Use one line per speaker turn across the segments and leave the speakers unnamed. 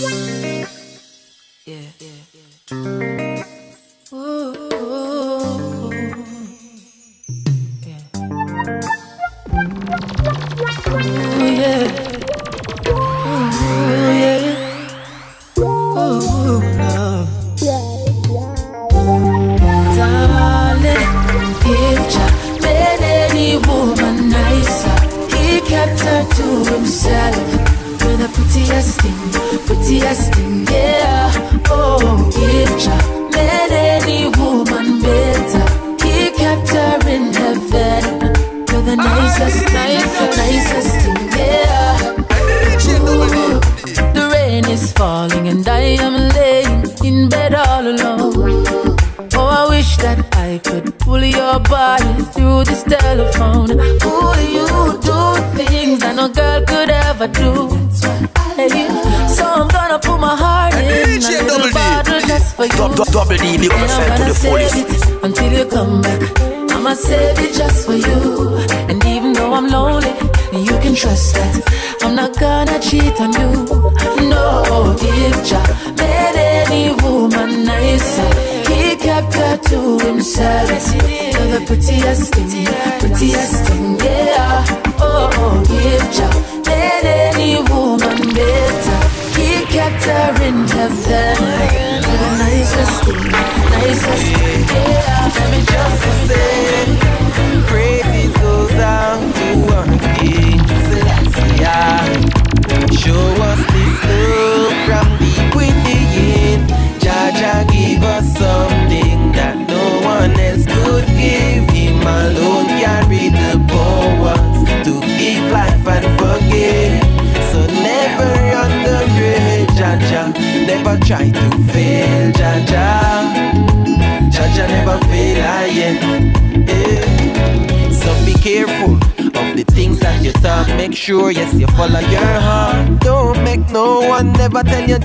yeah. yeah.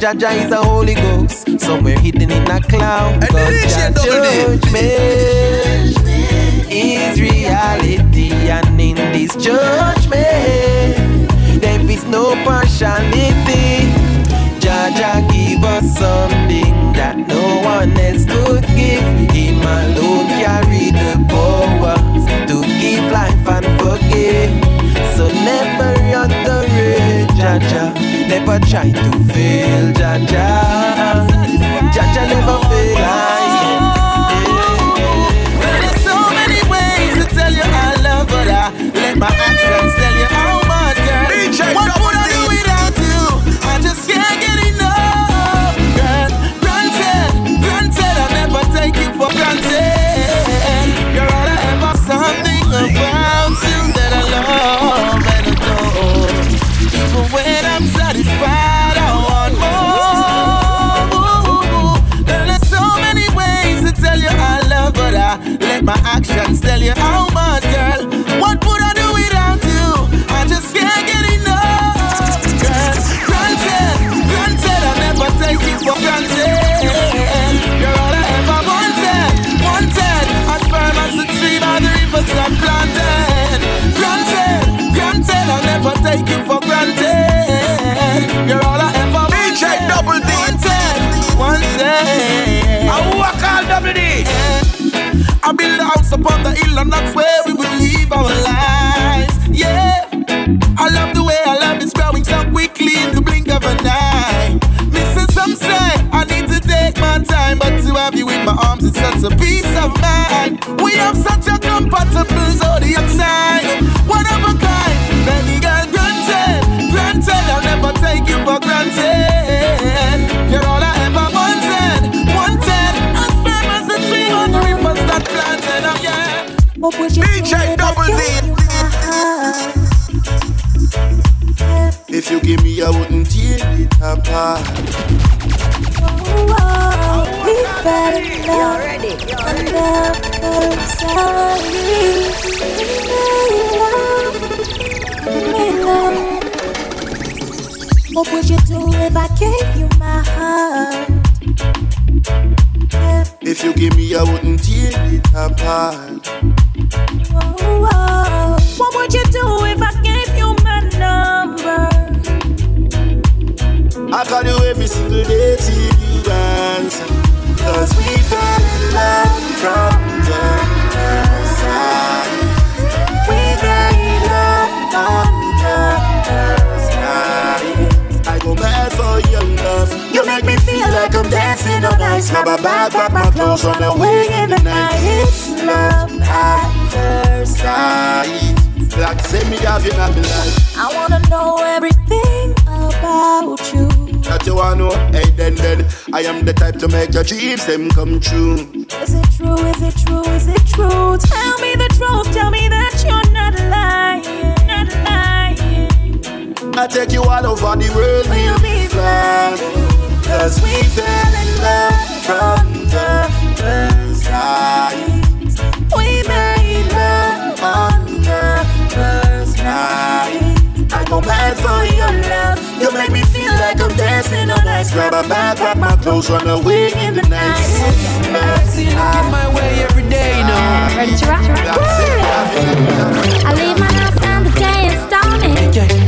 Jaja is a Holy Ghost, somewhere hidden in a cloud. Cause Jah judgment is reality, and in this judgment, there is no partiality. Jaja give us something Never try to fail, Jaja.
How much, girl. What would I do without you? I just can't get enough. Granted, granted, I never take for granted. You're all I ever wanted, wanted. As as the by the rivers planted. Granted, granted, I never take I build a house upon the hill and that's where we will live our lives. Yeah, I love the way I love is growing so quickly in the blink of an eye. Listen, some say I need to take my time, but to have you in my arms is such a peace of mind. We have such a compatible zodiac sign, one yeah.
What would you
DJ
if
Double D.
you?
If you give me, I wouldn't tear it apart.
Oh, oh, we fell in love.
ready. You're
And
ready.
now I'm sorry. Love, me love. What would you do if I gave you my heart?
If you give me, I wouldn't tear it apart. Call you every single day till you answer. Cause we fell in love from the time. We made love on the first night. I go mad for your love. You make me feel like I'm dancing all night. Grab my bag, grab my clothes, run away in the night. It's love at first sight. Like say me have you not be like.
I wanna know everything.
That you wanna know, hey then then I am the type to make your dreams them come true.
Is it true? Is it true? Is it true? Tell me the truth. Tell me that you're not lying. Not lying.
I take you all over the world,
We'll be flying.
Cause we fell in love from the first night.
We made love on
I go mad for your love. You make me feel like I'm dancing on ice. Grab a bag, grab my clothes, run away in the night.
See, looking my way every day, you know.
Ready to rock? I leave my house and the day is dawning.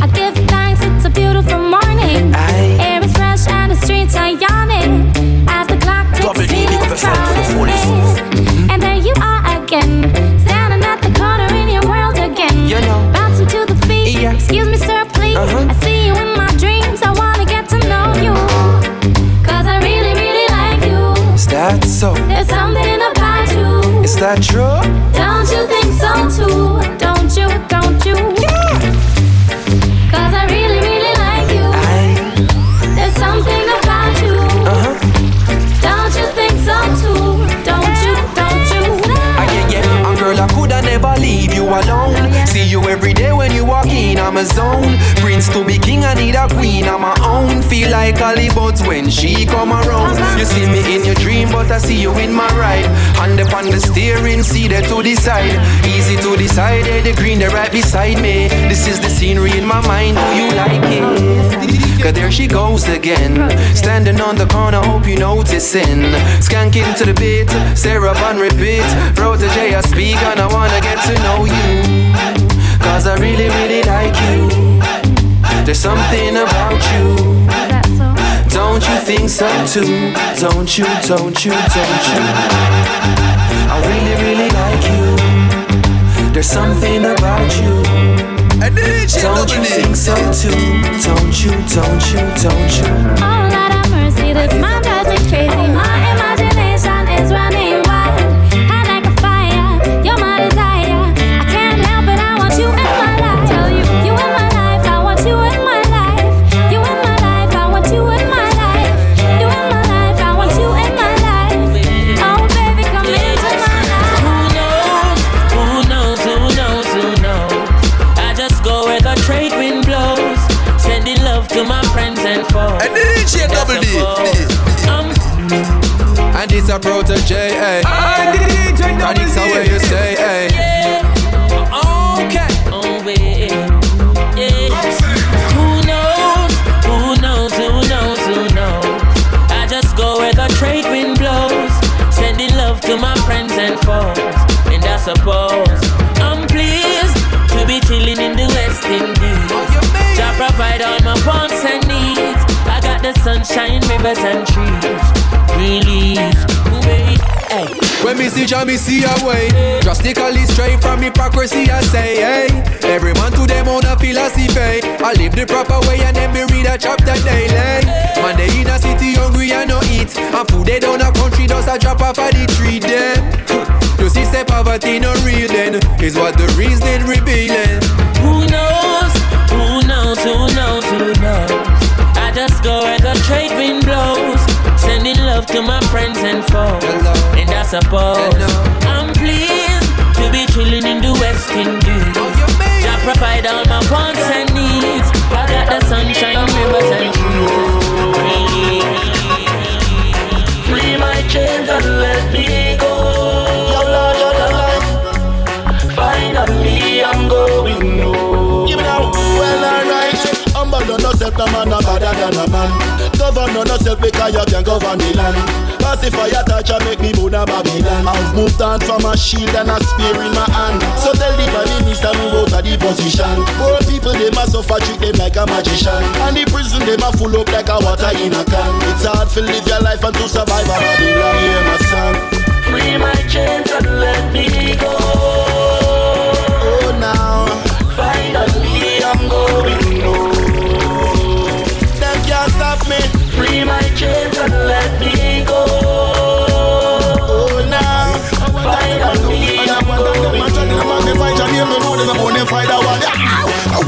I give thanks, it's a beautiful morning. Air is fresh and the streets are yawning. As the clock ticks,
Double D,
feelings
to the fullest.
crawling. And there you are again, standing at the corner in your world again.
You know.
Bouncing to the beat. Excuse me, sir, please.
Uh-huh.
I see you in my dreams. I wanna get to know you. Cause I really, really like you.
Is that so?
There's something about you.
Is that true?
Don't you think so too? Don't you, don't you? Cause I really, really like you.
Aye.
There's something about you.
Uh-huh.
Don't you think so too? Don't you, don't you?
Ah, yeah, yeah. And girl, I coulda never leave you alone. See you every day when you walk in, I'm a zone. Prince to be king, I need a queen, I'm my own. Feel like Hollywood when she come around. You see me in your dream, but I see you in my ride. Hand up on the steering, see there to decide. Easy to decide, eh, the green, they right beside me. This is the scenery in my mind, do you like it? Cause there she goes again. Standing on the corner, hope you noticing. Skanking to the beat, Sarah on repeat. Protege, I speak and I wanna get to know you. Cause I really, really like you. There's something about you.
Is that so?
Don't you think so too? Don't you, don't you, don't you? I really, really like you. There's something about you. Don't you think so too? Don't you, don't you, don't you?
Suppose I'm pleased to be chilling in the West Indies. Jah provide all my wants and needs. I got the sunshine, rivers and trees. Wait, hey.
When me see Jah, me see a way. Drastically straight from hypocrisy, I say, hey. Every man to them own a philosophy. I live the proper way and then me read a chapter daily. Man, they in a city hungry and no eat. And food they down a country does a drop off of the tree there. See, say poverty no real then. Is what the reason revealing.
Who knows? Who knows? Who knows? Who knows? I just go where the trade wind blows, sending love to my friends and foes.
Hello.
And I suppose
Hello.
I'm pleased to be chilling in the West Indies. Oh, Jah provide all my wants and needs. I got the sunshine, rivers and trees. Free my chains and let me
on no man, I'm better than a man. govern on yourself because you can govern the land. If I touch, I make me burn a Babylon. I've moved on from a shield and a spear in my hand. So tell the prime minister move out of the position. Poor people they must suffer, treat them like a magician. And the prison they must full up like a water in a can. It's hard to live your life and to survive a Babylon. Hear my song.
Free my chains and let me go.
Oh now,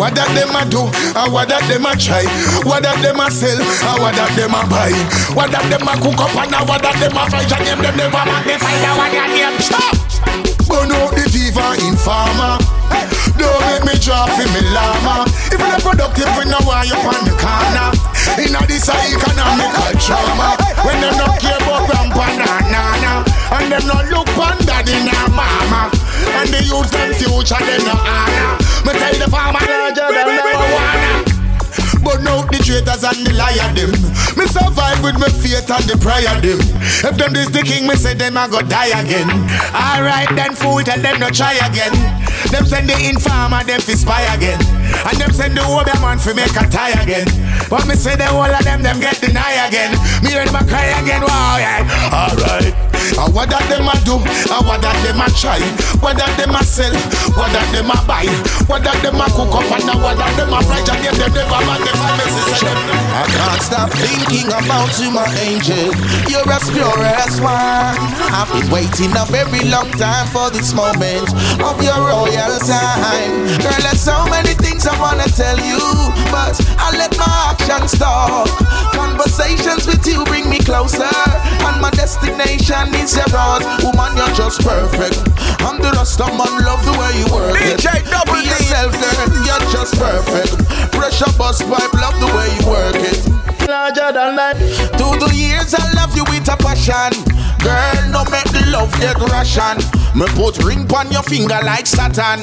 What that them a do, uh, what that them a try, what that them a sell, uh, what that them a buy, what that them a cook up and what that them a fry, and them them never magnify that what that name. Stop! Burn out the diva informer. Don't make me drop in me llama. If you're productive, we know why you're on the corner. In a this economical trauma. When them not care about grandpa na nana, and them not look on daddy na mama, and the youth them future them no honor. Me tell the farmer larger than marijuana. But now the traitors and the liar them. Me survive with my faith and the prayer them. If them this the king, me say them I go die again. Alright then fool, tell them no try again. Them send the informer, them fi spy again. And them send the older man fi make a tie again. But me say the whole of them, them get deny again. Me hear them cry again, wow yeah Alright and them a do, and them a try, them a sell, them a buy, them a cook up, and them a fry, and them never them.
I can't stop thinking about you, my angel. You're as pure as wine. I've been waiting a very long time for this moment of your royal time. Girl, there's so many things I wanna tell you, but I let my actions talk. Conversations with you bring me closer, and my destination your heart. Woman, you're just perfect. I'm the rest of man, love the way you work it.
DJ Double
Be yourself, girl, you're just perfect. Pressure bust pipe, love the way you work it.
Larger than life.
Through the years, I love you with a passion. Girl, no make the love get ration. Me put ring on your finger like Saturn.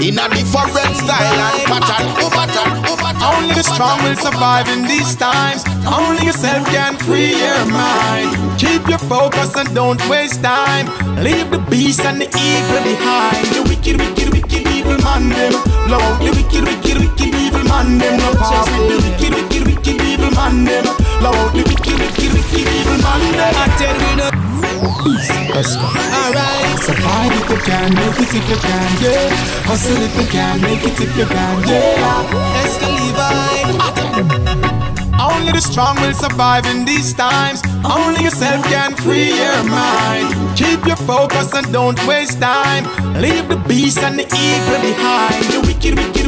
In a different style and pattern. Oh, pattern, oh, pattern.
Only the strong will survive in these times. Only yourself can free your mind. Keep your focus and don't waste time. Leave the beast and the evil behind. The wicked, wicked, wicked, evil man them. Blow the wicked, wicked, wicked, evil man them. No pass with the wicked, wicked, wicked, evil man them. Blow out the wicked, wicked, wicked, evil man them. I tell you no. Alright, survive if you can, make it if you can, yeah. Hustle if you can, make it if you can, yeah. Escalivine. Only the strong will survive in these times. Only yourself can free your mind. Keep your focus and don't waste time. Leave the beast and the evil behind. The wicked, wicked,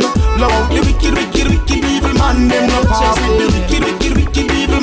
them. Blow out the wicked, wicked, wicked, evil man them. No with the wicked, wicked, wicked,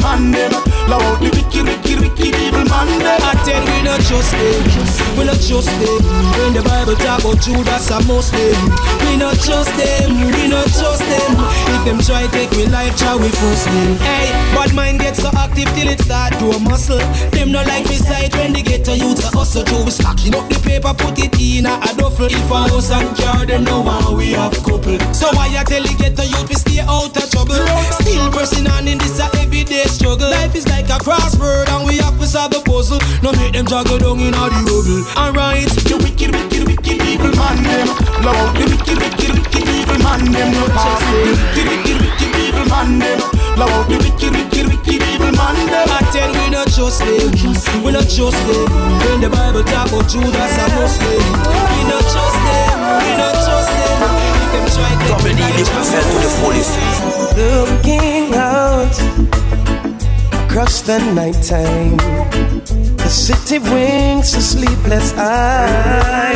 man them. Out the wicked, wicked, wicked, evil man them.
I tell we not trust them, we not trust them. When the Bible talk about Judas and Muslim, we not trust them, we not trust them. If them try take we life, try we force them. Hey, but mind get so active till it start to a muscle. Them not like me side when they get to youth a hustle through. We stacking up the paper, put it in a, duffel. If a house and car, them know how we have couple. So why I tell you get to youth, we stay out of trouble. Still pressing on in this a everyday struggle. Life is like a crossword and we have to solve the puzzle. No make them juggle down in all the rubble. Alright,
The wicked, wicked, wicked, evil man them. Blow out the wicked, wicked, wicked, evil man them. No pass with the wicked, wicked, wicked, evil man them. Blow out the wicked, wicked, wicked, evil man them.
I tell we not trust them, we not trust them. When the Bible talk about Judas and Muslim, we not trust them, we not trust them. If them try to
Double D live myself to the fullest.
Looking out across the nighttime, the city winks a sleepless eye.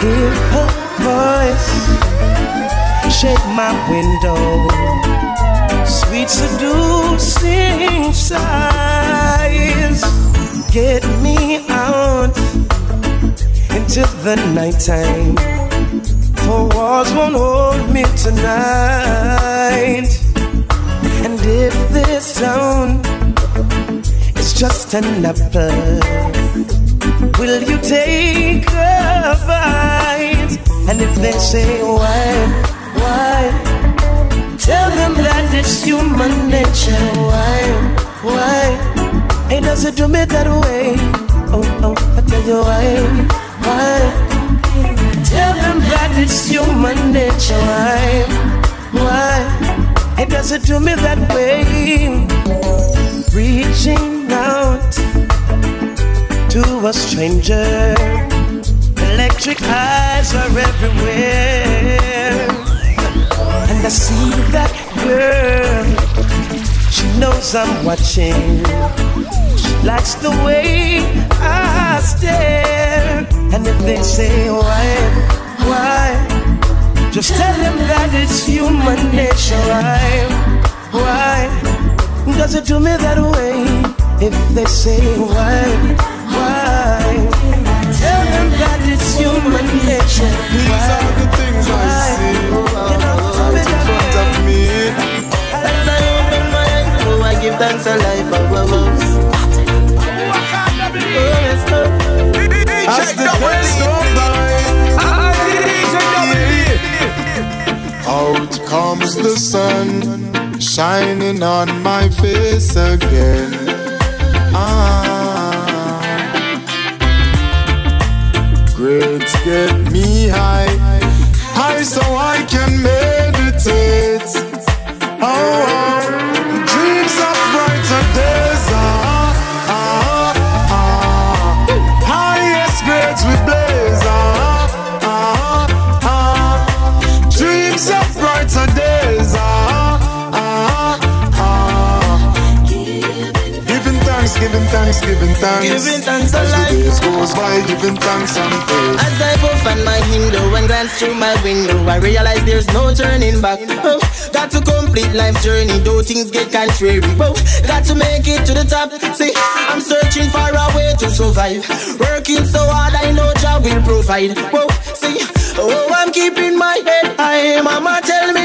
Hear her voice shake my window, sweet seducing sighs. Get me out into the nighttime. For walls won't hold me tonight. And if this town is just an apple, will you take a bite? And if they say why, why, tell them that
it's human nature. Why, why? It doesn't do me that way. Oh, oh, I tell you why, why? Tell them that it's human nature. Why, why? It doesn't do me that way. Reaching out to a stranger. Electric eyes are everywhere. And I see that girl. She knows I'm watching. She likes the way I stare. And if they say why, why? Just tell them that it's human nature. Why, why? Does it do me that way? If they say why, why? Tell them that it's human nature.
These are the things I see right in front of me.
As I open my eyes, oh, I give thanks a life above us. Oh, yes, Lord.
As the days go by, out comes the sun, shining on my face again. Ah, grades get me high, high so I can meditate. Oh, thanks, giving thanks. Giving thanks As the days goes by, giving thanks and praise.
As I puff on my window and glance through my window, I realize there's no turning back. Oh, got to complete life's journey, though things get contrary. Oh, got to make it to the top. See, I'm searching for a way to survive. Working so hard, I know job will provide. Whoa, see, oh, I'm keeping my head high. Mama tell me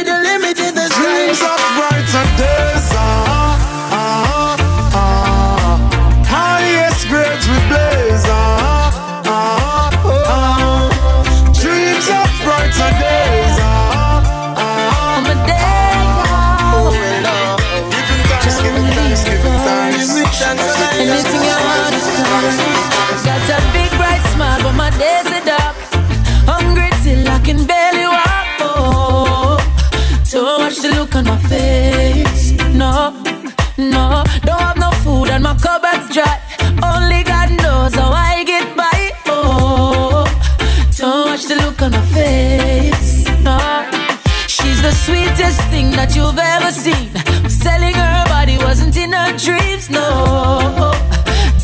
that you've ever seen. Selling her body wasn't in her dreams, no.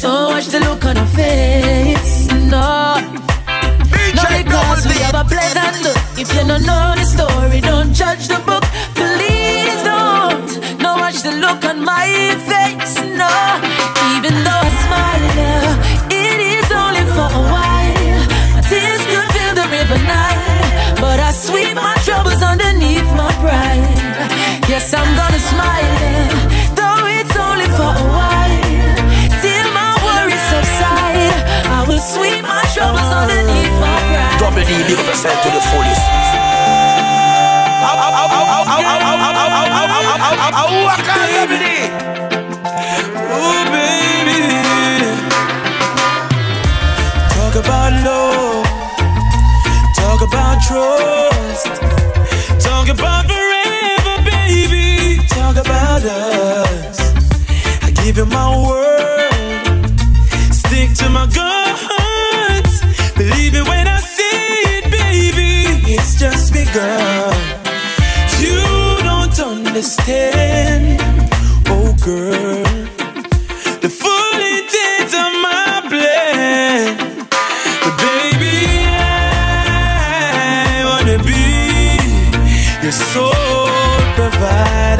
Don't watch the look on her face, no. Not because we have a pleasant look. If you don't know the story, don't judge the book. Please don't. No watch the look on my face, no. Yes, I'm gonna smile, though it's only for a while. Till my worries subside, I will sweep my troubles underneath my pride.
Double D, big up to the fullest.
Oh, baby. Talk about love. Talk about trust. Talk about forever, baby. Talk about us. I give you my word. Stick to my guns. Believe it when I say it, baby. It's just begun. You don't understand, oh girl. The full intent of my plan. But baby, I wanna be your sole provider.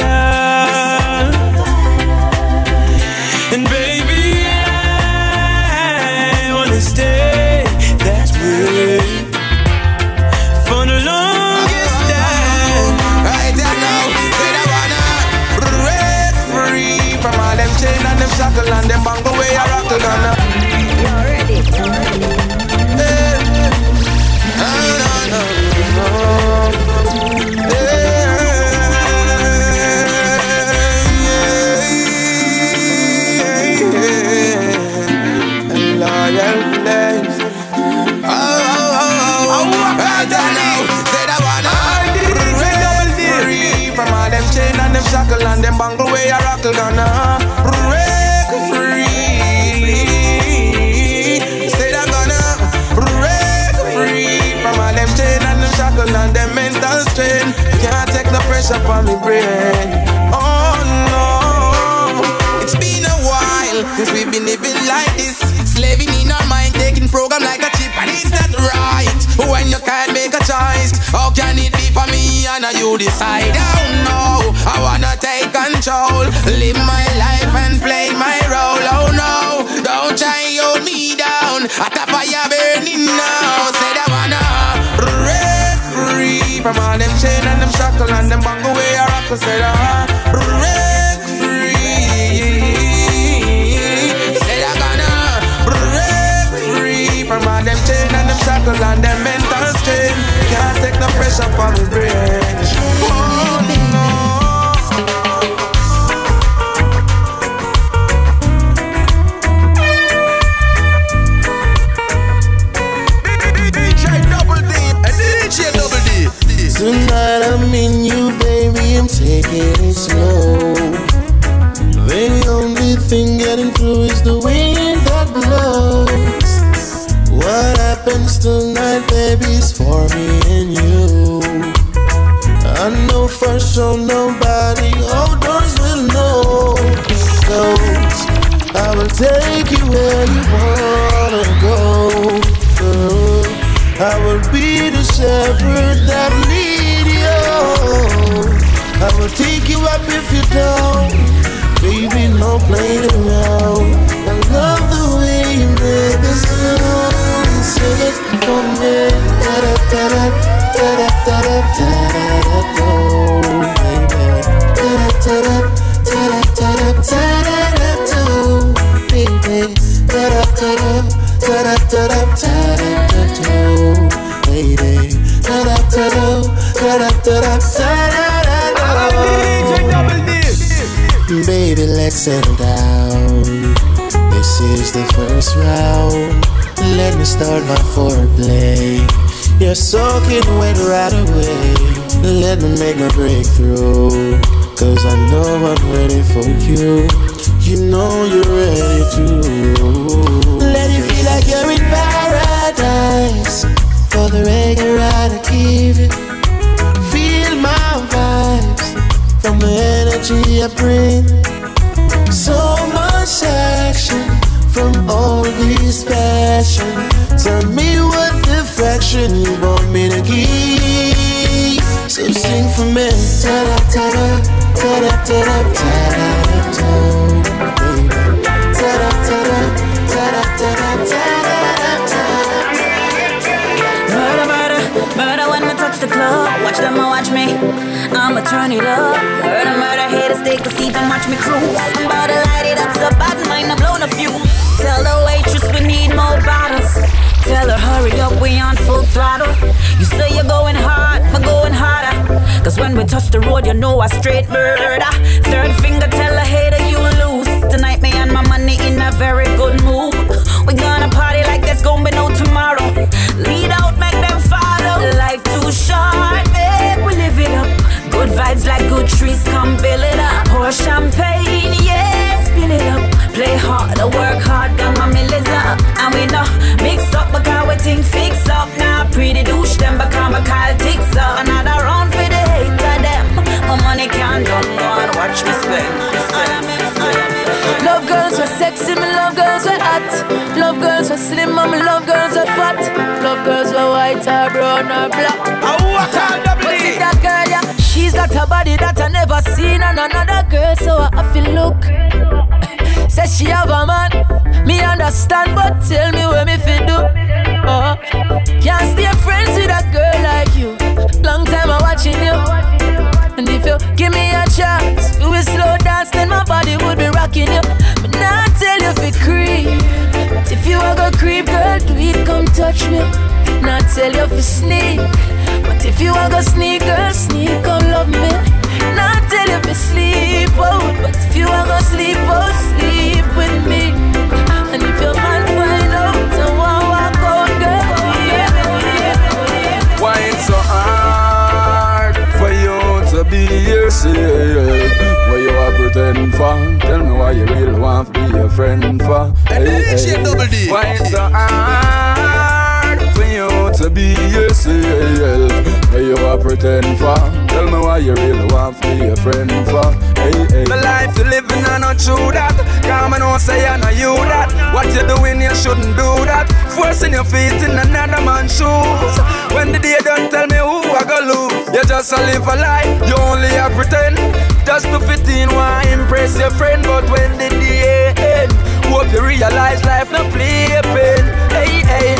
You rockle gonna break free. Say that gonna break free from all them chain and them shackle and them mental strain. Can't take the pressure from me brain. Oh no, it's been a while since we've been living like this, slaving in our mind, taking program like a chip, and it's not right when you can't make a choice. How can it be for me and you decide? Oh no, I wanna take control, live my life and play my role. Oh no, don't try hold me down. At a fire burning now, said I wanna break free from all them chain and them shackle and them bango way I rock. Said I break free. Said I gonna break free from all them chain and them shackle and them mental strain. Can't take no pressure from the brain.
Thing getting through is the wind that blows. What happens tonight, baby, is for me and you. I know for sure nobody outdoors will know. Cause I will take you where you wanna go. I will be the shepherd that lead you. I will take you up if you don't. No playing around. I love the way you make the sound. Sing it for me. Da da da da da da da da da da da baby. Da da da da da da da da da da baby. Da da da da da da da da da da baby. Da da da da da da da da let's settle down. This is the first round. Let me start my foreplay. You're soaking wet right away. Let me make my breakthrough. Cause I know I'm ready for you. You know you're ready too. Let you feel like you're in paradise. For the regular I give you. Feel my vibes from the energy I bring. What you want me to give. So sing for me. Ta da ta da ta da ta da ta da ta da ta da ta da ta da ta da
the club. Watch them watch me. I'ma turn it up. Murder, murder, haters take a seat and watch me cruise. I'm about to light it up so bad, mind throttle. You say you're going hard, I'm going harder. Cause when we touch the road, you know I straight murder. Third finger, tell a hater you lose. Tonight, me and my money in a very good mood. We gonna party like there's gonna be no tomorrow. Lead out, make them follow. Life too short, babe, we live it up. Good vibes like good trees, come build it up. Pour champagne, yeah, spill it up. Play hard, work hard, got my millies up. And we know, mix up, because we think fix up. Now, pretty douche them, become a call ticks up. Another round for the hater them. My money can't done one, watch me spend.
Love girls were sexy, me love girls were hot. Love girls were slim, and me love girls were fat. Love girls were white or brown or black. But see that girl, yeah, she's got a body that I never seen on another girl, so I have to look. Says she have a man, me understand, but tell me where me fit do. Uh, can't stay friends with a girl like you. Long time I'm watching you. And if you give me a chance, we will slow dance, then my body would be rocking you. But now I tell you if you creep. But if you are go creep, girl, do it, come touch me. Now I tell you if you sneak. But if you are go sneak, girl, sneak, come love me. Now I tell you if you sleep out. But if you are go sleep out, sleep with me.
For?
Tell me why you really want to be a friend for? Hey, hey.
Double D.
Why it's so hard for you to be yourself? Hey, you are pretend for? Tell me why you really want to be a friend for? Hey, hey.
The life you living, I not true that. Come and say I know you that. What you doing, you shouldn't do that. Forcing your feet in another man's shoes. When the day don't tell me who I go lose. You just a live a lie, you only a pretend. Just to fit in, why impress your friend, but when the day end, hope you realize life no play pen. Hey, hey,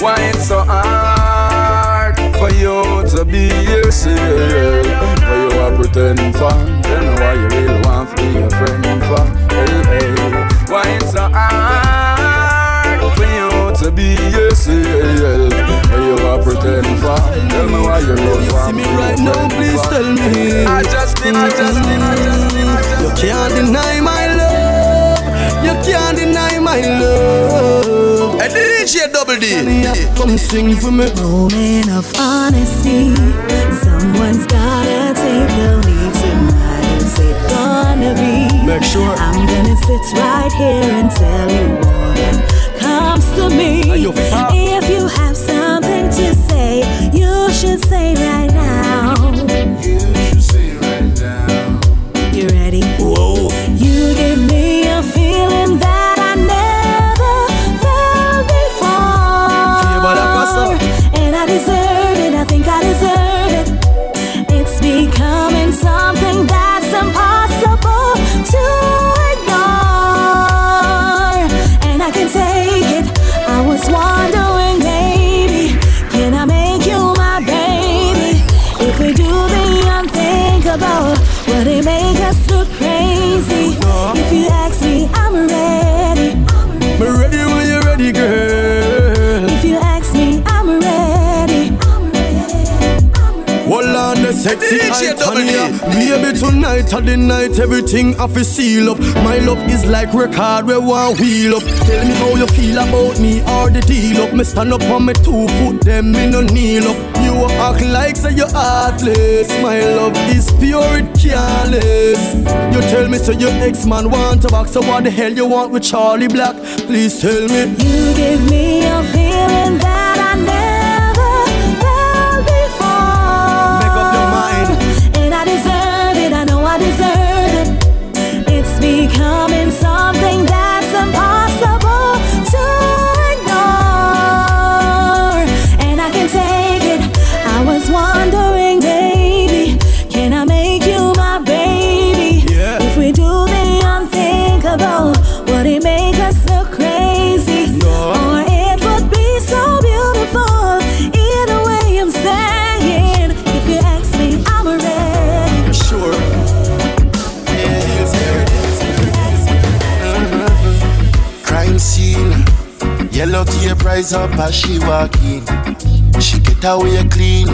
why it's so hard
for you to be yourself? Why you are pretend for? Tell me why you really want to be a friend for? You
can't deny my love. You can't deny my love.
And DJ Double D.
Come sing for me.
Moment of honesty. Someone's gotta take the lead tonight. Is it gonna be?
Make sure.
I'm gonna sit right here and tell you what comes to me.
Are you far?
If you have something
sexy
DJ Double D.
Italia Baby tonight or the night Everything I feel seal up. My love is like record where one wheel up. Tell me how you feel about me or the deal up. Me stand up on my two foot Them me no kneel up. You act like say you're heartless. My love is pure it careless. You tell me say your ex-man want to back So what the hell you want with Charly Black? Please tell me.
You give me a feeling that
rise up as she walk in. She get away clean.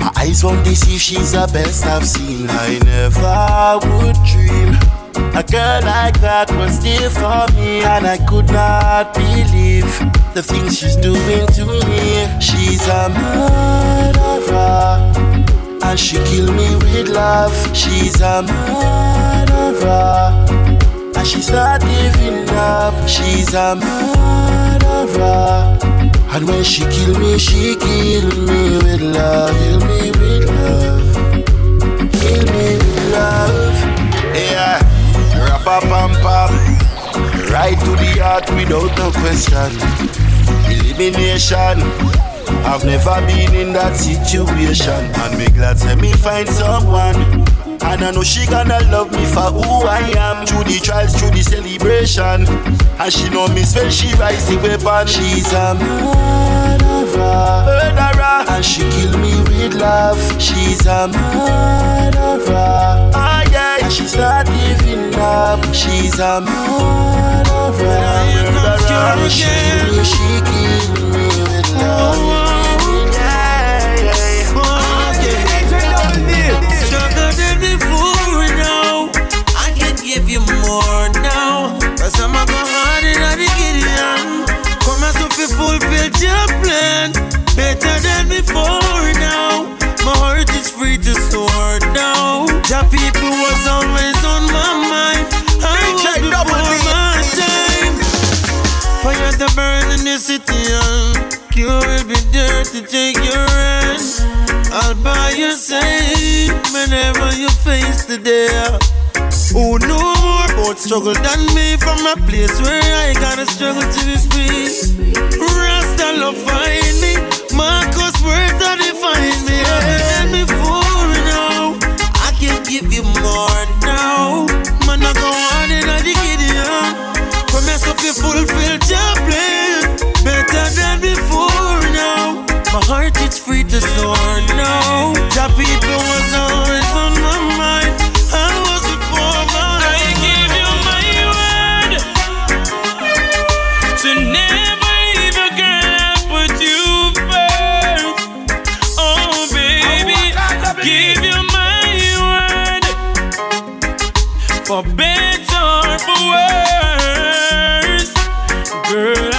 My eyes won't deceive, she's the best I've seen. I never would dream a girl like that was there for me, and I could not believe the things she's doing to me. She's a murderer, and she kill me with love. She's a murderer. And she's not giving up. She's a murderer. And when she kill me, she kill me with love. Kill me with love. Kill me with love. Yeah. Rappa pam pam. Right to the heart without no question. Elimination. I've never been in that situation. And me glad say me find someone. And I know she gonna love me for who I am. Through the trials, through the celebration. And she know me when she rise the weapon. She's a murderer. Murderer. And she kill me with love. She's a murderer. Ah, yeah. And she's not giving up. She's a murderer. Murderer. She kill me, she kill me with love.
fulfilled your plan better than before now. My heart is free to soar now. the people was always on my mind. I was before my time. Fire the burn in the city, you will be there to take your rest. I'll buy your safe whenever you face the day. Who know more about struggle than me from a place where I gotta struggle to be free? Rasta love find me, Marcus words that define me. Let me fool now. I can give you more now. Man, I go on in a Gideon. Promise up you fulfill your plan. Better than before now. My heart is free to soar now. Your people was on
give you my word for better or for worse. Girl,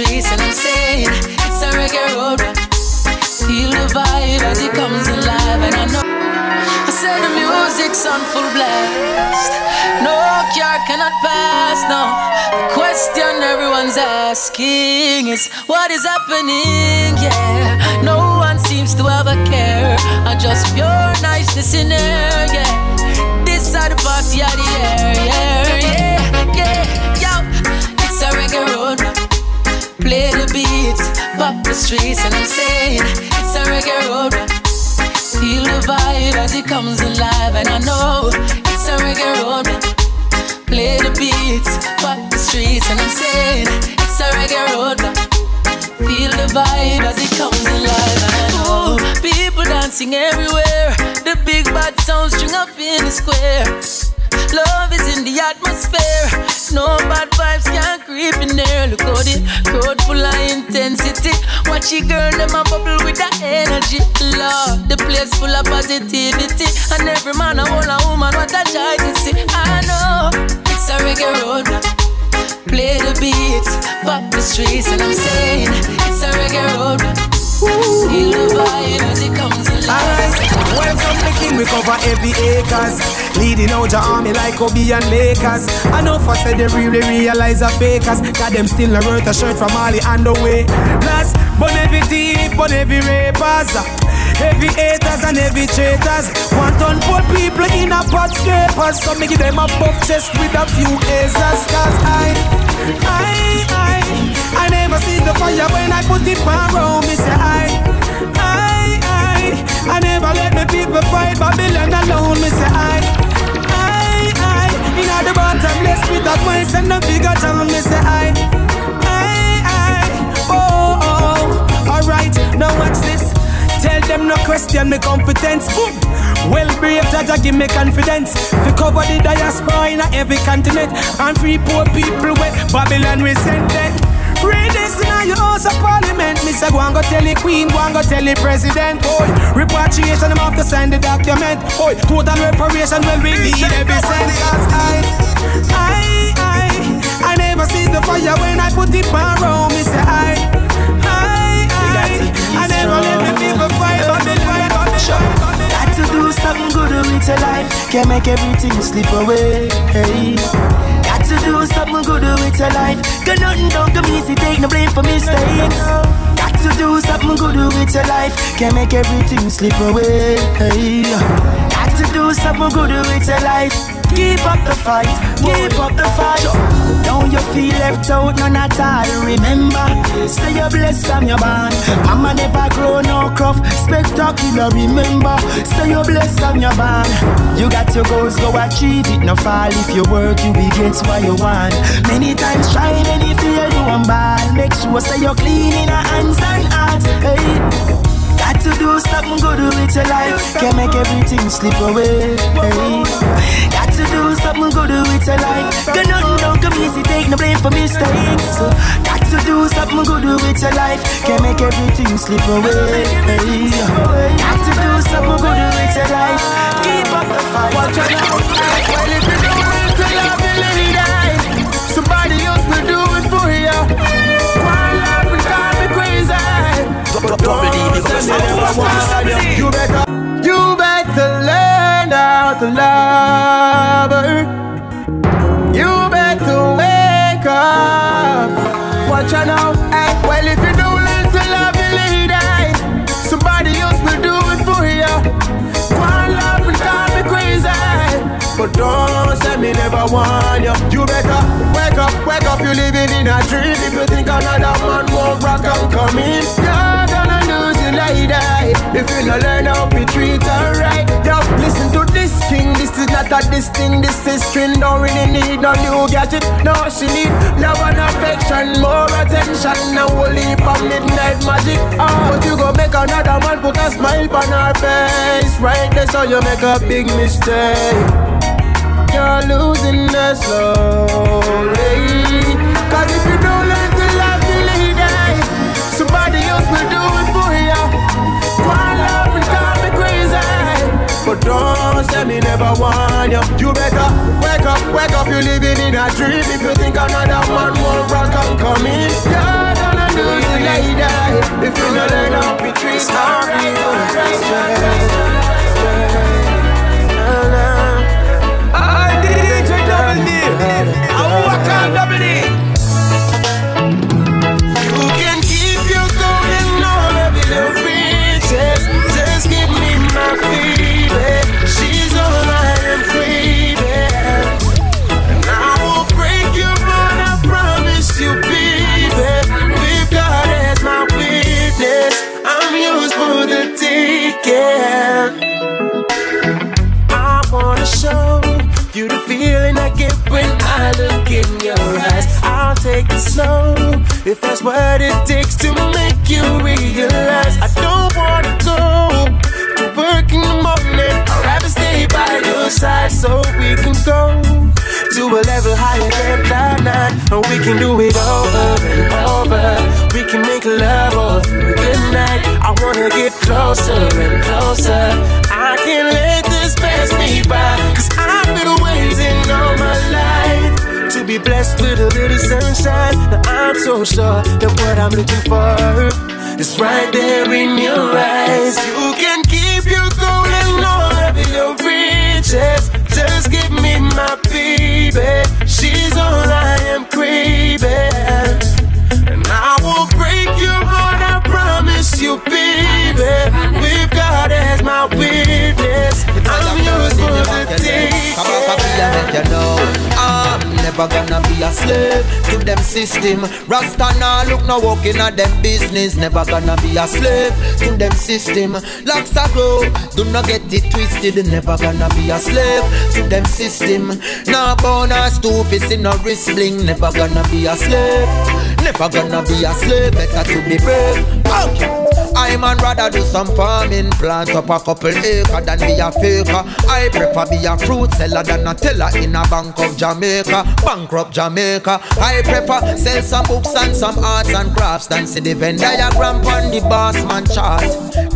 streets, and I'm saying it's a reggae road. Feel the vibe as it comes alive, and I know. I said the music's on full blast. No car cannot pass now. The question everyone's asking is what is happening? Yeah, no one seems to have a care. I just pure niceness in there. Yeah, this side the party of the air. Yeah, yeah, yeah. Yo, it's a reggae road. Play the beats, pop the streets, and I'm saying it's a reggae road. Feel the vibe as it comes alive, and I know it's a reggae road. Play the beats, pop the streets, and I'm saying it's a reggae road. Feel the vibe as it comes alive, and I know people dancing everywhere. The big bad string up in the square. Love is in the atmosphere. No bad vibes can creep in there. Look how the crowd full of intensity. Watch your girl, them a bubble with that energy. Lord, the place full of positivity. And every man, a whole a woman, what a joy to see. I know it's a reggae road. Play the beats, pop the streets, and I'm saying it's a reggae road. Feel the as it comes alive.
Welcome the king, we cover every acres. Leading out your army like Obi and Lakers. I know for said they really realize a fakers. Got them still a worth a shirt from Mali and away. Last, but every thief, but every rapers. Heavy haters and heavy traitors. One ton poor people in a pot scrapers. So me give them a buff chest with a few acres. Cause I, I, I, I never see the fire when I put it around me. Say I, I, I, I never let me people fight Babylon alone. Me say I, I, I, in the bottomless pit of mine, send a bigger town. Me say I, I, I, oh, oh, oh. alright, now watch this. Tell them no question me competence. Boom. Well brave Jah Jah give me confidence. We cover the diaspora in every continent and free poor people with Babylon resented. Read this in your house of parliament. Me say go and go tell the queen, go and go tell the president. Boy, repatriation them have to sign the document. Boy, total reparation will we need every cent. Cause I, I, I, I never see the fire when I put it around. Me say I, I, I, I never let
something good with your life. Can't make everything slip away. Hey. Got to do something good with your life. Got nothing don't come easy, take no blame for mistakes. Got to do something good with your life. Can't make everything slip away. Hey. Got to do something good with your life.
Keep up the fight, keep up the fight. Don't you feel left out, none at all. Remember, say you're blessed from your band. Mama never grow no crop, spectacular. Remember, say you're blessed from your band. You got your goals, go achieve it. No fall if you work, you will get what you want. Many times try, many fail, you and bad. Make sure say you're clean in your hands and heart. Hey. Got to do something good with your life. Can't make everything slip away. Got to do something good with your life. Got nothing don't come easy, take no blame for mistakes. So, got to do something good with your life. Can't make everything slip away. Got to do something good with your life. Keep up the fight. Watch out. Well, if you do it to love, you really die. Somebody else will do You better, you better learn how to love her. You better wake up. Watch out now. Hey, well, if you don't learn to love your lady, somebody else will do it for you. One love will drive me crazy. But don't say me never want you. You better wake up, wake up. You're living in a dream. If you think another man won't rock and come in, you're If you don't learn how to treat her right, yo, listen to this king. This is not a this thing. This is string. Don't really need no new gadget. No, she need love and affection, more attention. Now we'll midnight magic. Oh, but you go make another man put a smile on her face. Right there, so you make a big mistake you're losing us slowly. Cause if you don't learn to love the lady, eh, somebody else will do don't say me never want you. You better wake up, wake up, you're living in a dream. If you think another man won't rock and come in, you're gonna lose the lady. If you don't learn how to treat
I DJ Double D. I walk on Double D.
Take it slow if that's what it takes to make you realize. I don't wanna go to work in the morning. I'd rather stay by your side so we can go to a level higher than that night. And we can do it over and over. We can make love all through the night. I wanna get closer and closer. I can't let this pass me by. Cause I've been waiting all my life to be blessed with a little sunshine. Now I'm so sure that what I'm looking for is right there in your eyes. You can keep your gold and all of your riches. Just give me my baby. She's all I am craving. And I will break your heart, I promise you, baby. With God as my witness, I'm yours for the day.
Never gonna be a slave to them system. Rasta nah look no walking at them business. Never gonna be a slave to them system. Locks a grow, do not get it twisted. Never gonna be a slave to them system. Nah born or stupid, in no wrist bling Never gonna be a slave. Never gonna be a slave, better to be brave. Okay. I man rather do some farming, plant up a couple acre than be a faker. I prefer be a fruit seller than a teller in a bank of Jamaica, bankrupt Jamaica. I prefer sell some books and some arts and crafts than see the Venn diagram on the boss man chart.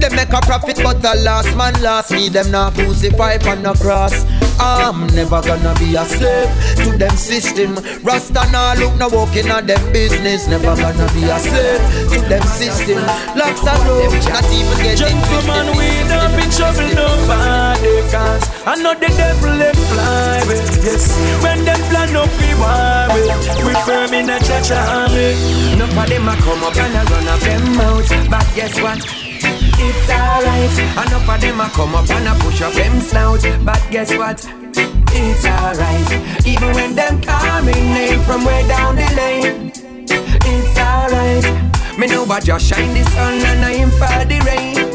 They make a profit, but the last man last me them not crucify on the cross. I'm never gonna be a slave to them system. Rasta nah look no walking on them business. Never gonna be a slave to them system. Locks not even getting
Gentlemen, we don't in trouble nobody Cause I know the devil them fly with Yes, when them plan up we worry We firm in a church army None of them a come up and a run up them mouth But guess what?
It's alright. Enough of them a come up and a push up them snout, but guess what? It's alright. Even when them call me name from way down the lane, it's alright. Me know but just shine the sun and I am for the rain.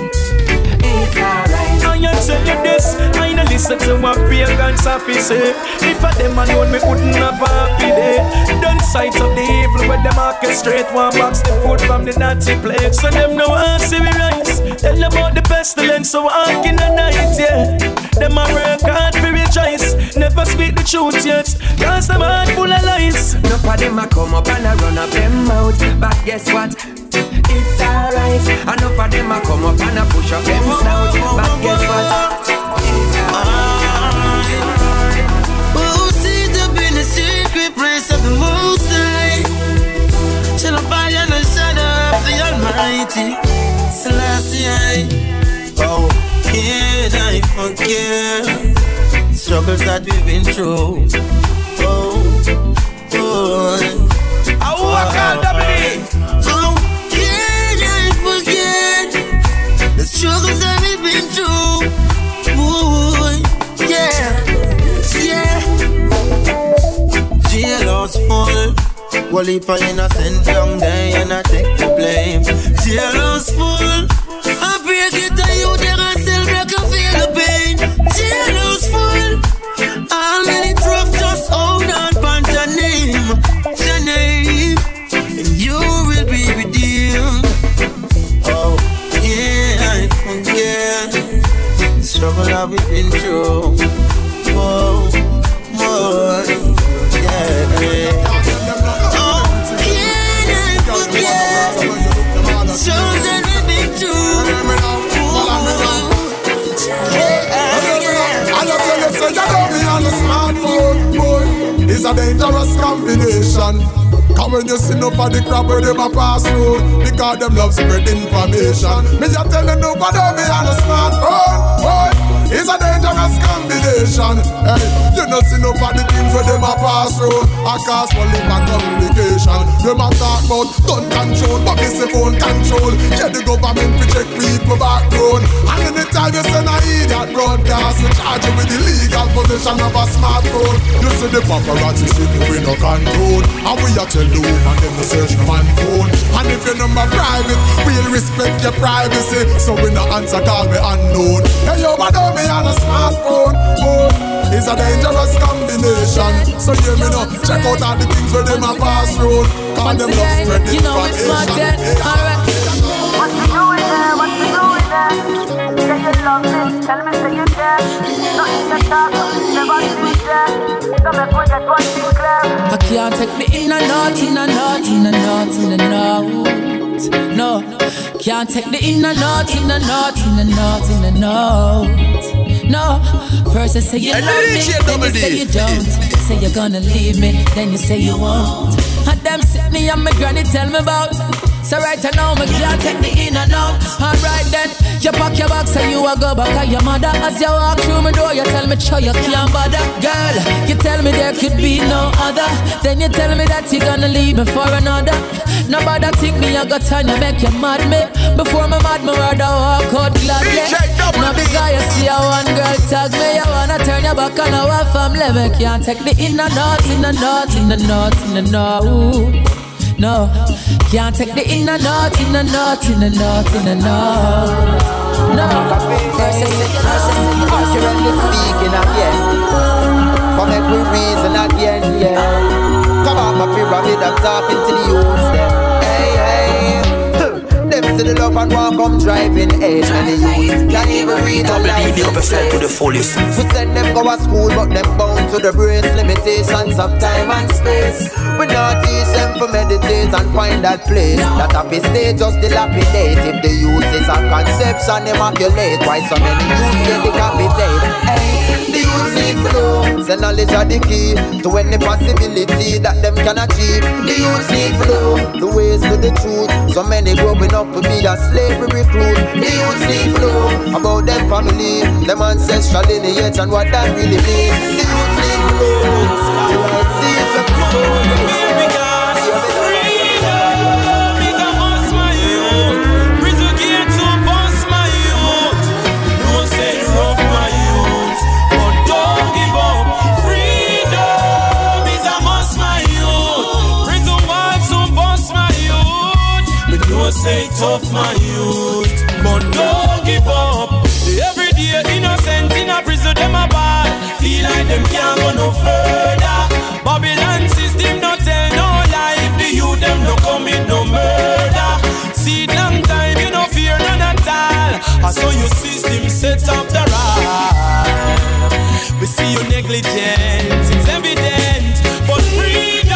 It's alright.
I tell you this, I no listen to what pagans have to say. If a them alone, me wouldn't have a happy day. Don't sight up the evil where them orchestrate one box the food from the Nazi plate. So them no want see me rise. Tell them about the pestilence, so walk in the night, yeah. Them a work hard for rejoice. Never speak the truth yet, cause them heart full of lies.
Enough of them a come up and a run up them mouth, but guess what? It's alright. Enough of them a come up and a push up them snout, but guess what? It's alright.
Who sits up in the secret place of the Most High? Shall abide in the shadow of the Almighty? Selassie, oh, can I forget struggles that we've been through? Oh, oh.
I walk on
How the struggles that we've been through? Ooh, yeah, yeah. Jailhouse full. Well, if I innocent young day and I take the blame. Jailhouse full.
Information Me just tell you nobody me on the smartphone, boy It's a dangerous combination. Hey, you know see no for the things where them a pass through. I cause for live and communication Them a talk about gun control But me say phone control. Yeah, the government we check people background And anytime you send a idiot broadcast. We charge you with illegal possession of a smartphone. You see the paparazzi me we no control. And we a tell the woman them to search the man phone. And if your number private We'll respect your privacy. So we no answer call me unknown. Hey yo, but me on a smartphone? Oh, It's a dangerous combination. So hear me now Check out all the things where them a pass Call them love spread
You know it's
information.
then. Alright.
Say you love me, tell me say you there. Nothing to talk, never see there. So make we get one thing clear.
I can't take me in and out, in and out, in and out, in and out. No, can't take the in and out, in and out, in and out, in and out. No, first you say you love me, then you say you don't. Say you're gonna leave me, then you say you won't. And them sit me and my granny tell me about. So right now, me can't take the in and out. Alright then, you pack your bags and you a go back at your mother. As you walk through my door, you tell me, sure you can't bother. Girl, you tell me there could be no other. Then you tell me that you're gonna leave me for another. Nobody think me, I got time to make you mad me. Before me mad, me rather walk out gladly. Now because you see a one girl tag me, you wanna turn your back on our family. Me can't take the in and out, in and out, in and out, in and out. No, can't take the in and out, in and out, in and out, in and out. No,
Accurately speaking again make we reason again, yeah. Come on my pyramid, I'm talking to the hey See the love and want come driving age And the youths can't even read a
Double D,
line
big up yourself to the fullest.
We send them go to school but them bound to the brain's limitations of time and space. We not teach them to meditate and find that place. That happy state just dilapidate. If the youth is a conception immaculate Why so many youths get decapitate Hey, the youth need flow Say knowledge are the key To any possibility that them can achieve. The youth need flow The ways to the truth. So many growing up to be a slavery recruit The youth need flow. About them family Them ancestral lineage and what that really means The youth need flow. The right
tough, my youth. But don't give up. Every day innocent in a prison, them a bad. Feel like them can't go no further. Babylon system no tell no lie. The youth them no commit no murder. See long time you no fear none at all. I saw your system set up the right. We see your negligence, it's evident. But freedom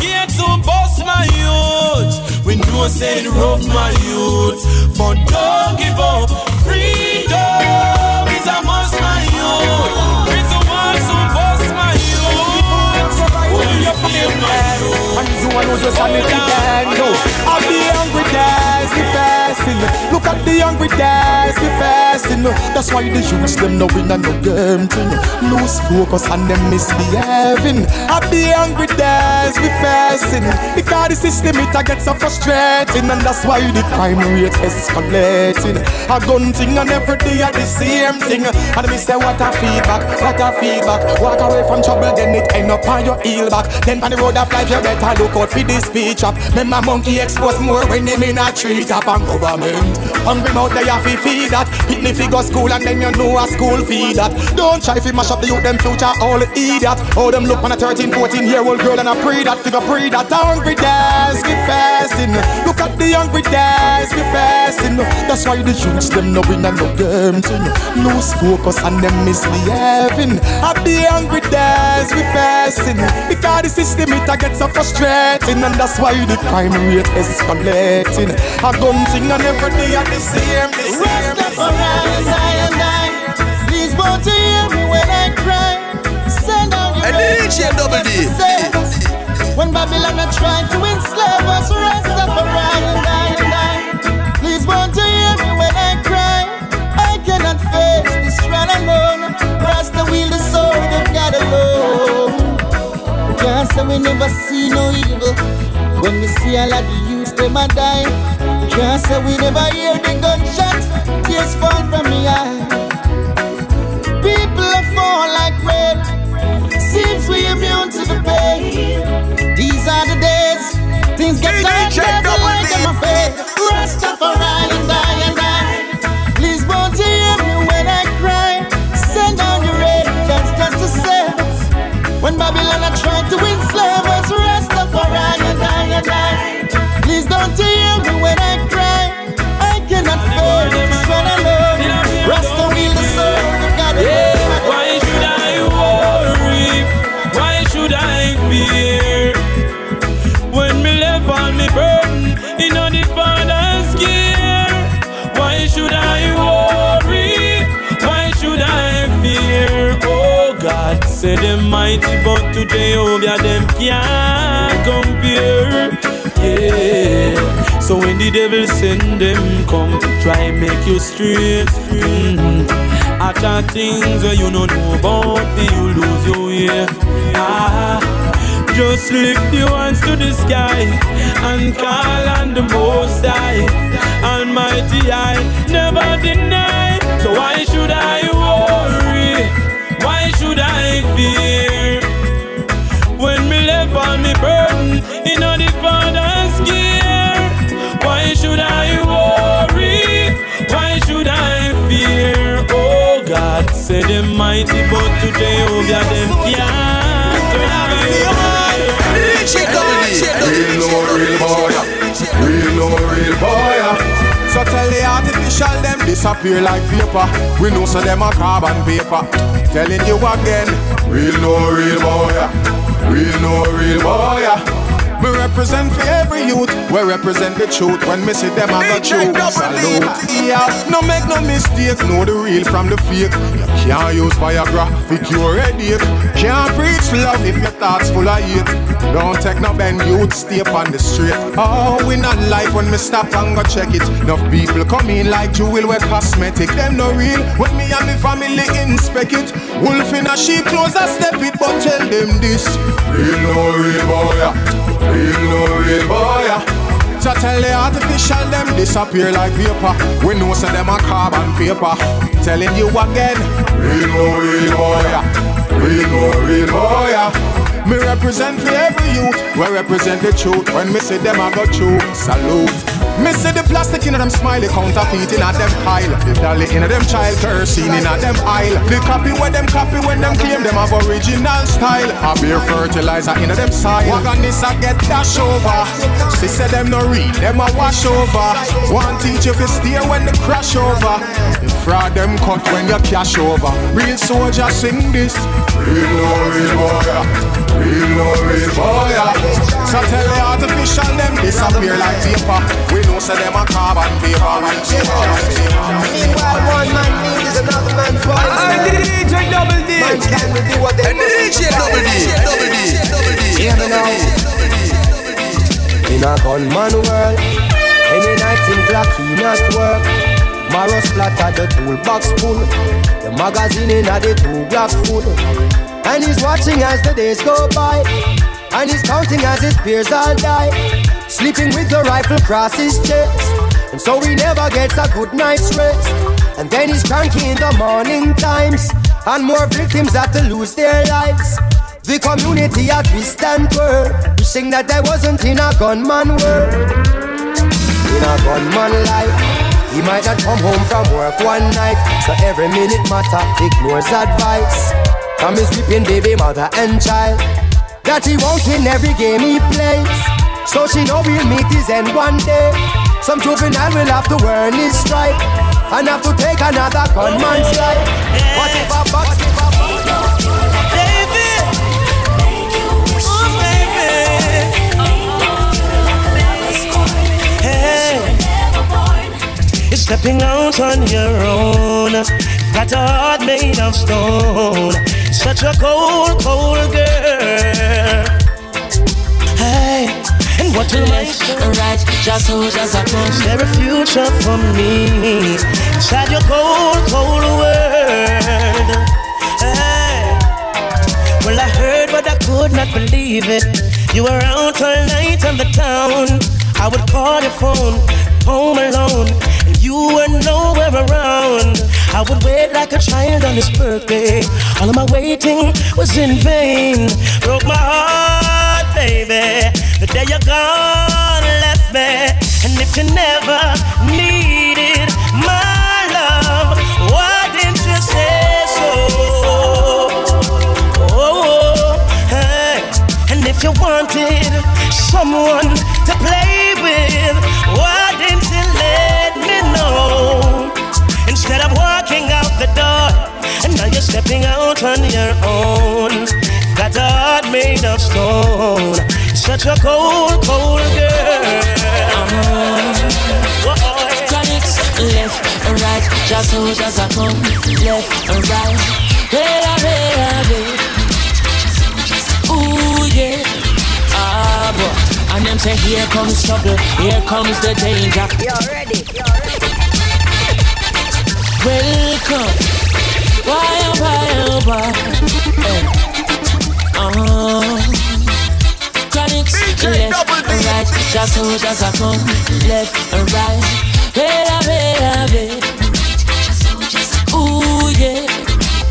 Gates to bust my youth. We know say it rough, my youth. But don't give up. Freedom is a must, my youth. Prison walls to bust my youth. Oh, you feel my youth.
And you know just a little do. I'll be hungry days, we Look at the hungry days, we fasting. That's why the youths them no win and no game thing. Lose focus and them misbehaving. I'll be hungry days, we fasting. Because the system it a get so frustrating, and that's why the crime rate escalating. A gun thing and every day are the same thing. And me say what a feedback, what a feedback. Walk away from trouble, then it end up on your heel back. Then on the road of life, you better look out for this speech up. Remember monkey expose more when them in a tree top and Hungry mouth they have to feed that. Hit me figure school and then you know a school feed that. Don't try to mash up the youth, them future all idiot. How them look on a 13, 14 year old girl and a pre that figure pre that. Hungry days, we fasting. Look at the hungry days, we fasting. That's why the youths them no win and no game. Lose focus and them misbehaving. Happy hungry days, we fasting. Because the system it a get so frustrating and that's why the crime rate escalating. A gun thing and every day at the same, the same.
Rastafari, I and I. Please won't you hear me when I cry? Send out your
And DJ Double D.
When Babylon are trying to enslave us, Rastafari Say we never see no evil. When we see a lot of youths, them a die. Can't say we never hear the gunshot. Tears fall from me eye. People are fall like rain. Seems we immune to the pain. These are the days. Things get tight,
today, oh yeah, them can't compare. Yeah. So when the devil send them come to try make you straight, mm-hmm. I chat things where you don't know about, you lose your ear. Ah. Just lift your hands to the sky and call on the Most High. Almighty, I never deny. So why should I worry? Why should I fear? Burden in all the Father's care. Why should I worry? Why should I fear? Oh God, say them mighty, but today, oh God, them can't.
Real no real boy, real no real boy. So tell the artificial them disappear like paper. We know so them a carbon paper. Telling you again, real no real boy, real no real boy. Me represent for every youth, we represent the truth. When me see them, I got true salute. Yeah, no make no mistake, know the real from the fake. Can't use Viagra for cure headache. Can't preach love if your thoughts full of hate. Don't take no bend, youth stay on the street. Oh, we not life when me stop and go check it. Enough people come in like jewel with cosmetic. Them no real when me and me family inspect it. Wolf in a sheep clothes, I step it, but tell them this. Real no real boy. Ah. Real no real boy. Ah. So tell the artificial them disappear like vapor. We know so them a carbon paper. Telling you again, real no real boy. Real no real boy. Me represent for every youth. We represent the truth. When me see them, I go true. Salute. Me see the plastic in them smiley counterfeit in a them pile. The dolly in a them child cursing in a them aisle. The copy when them copy when them claim them have original style. A beer fertilizer in a them soil. Wagon this get dash over. See say them no read, them a wash over. One teach you fi steer when they crash over. The fraud them cut when you cash over. Real soldier sing this. Real no real boy. Real no real boy. So tell the artificial them disappear like. We know say them a carbon vapor and vapor.
Meanwhile, one man need is another man's poison.
I DJ Double D.
Mankind will do what they
And DJ Double D. Double D. Double D.
Hear me now. In a gunman world, any night in black he not work. Marrow splatter the toolbox full, the magazine in a the two glass full. And he's watching as the days go by, and he's counting as his peers all die. Sleeping with the rifle across his chest, and so he never gets a good night's rest. And then he's cranky in the morning times, and more victims have to lose their lives. The community at twist and twirl, wishing that I wasn't in a gunman world. In a gunman life, he might not come home from work one night, so every minute matter ignores advice from his weeping baby mother and child. That he won't win every game he plays, so she know we'll meet his end one day. Some juvenile will have to earn his stripe and have to take another gunman's life. What if a box? If a box?
You're stepping out on your own. Got a heart made of stone. Such a cold, cold girl. What will my
Right, just are come.
Is there a future for me inside your cold, cold world? Hey, well I heard, but I could not believe it. You were out all night on the town. I would call your phone, home alone, and you were nowhere around. I would wait like a child on his birthday. All of my waiting was in vain. Broke my heart, baby. The day you're gone, left me. And if you never needed my love, why didn't you say so? Oh, hey. And if you wanted someone to play with, why didn't you let me know? Instead of walking out the door, and now you're stepping out on your own. Got a heart made of stone. Such a cold, cold girl.
Chronixx, left and right, just soldiers are come. Left and right, hey, hey, hey. Ooh yeah, ah boy. And them say here comes trouble, here comes the danger.
You're ready.
Welcome, why oh why oh why? Chronixx, left and right, just soldiers are come. Left and right, hey, hey, hey. Ooh yeah,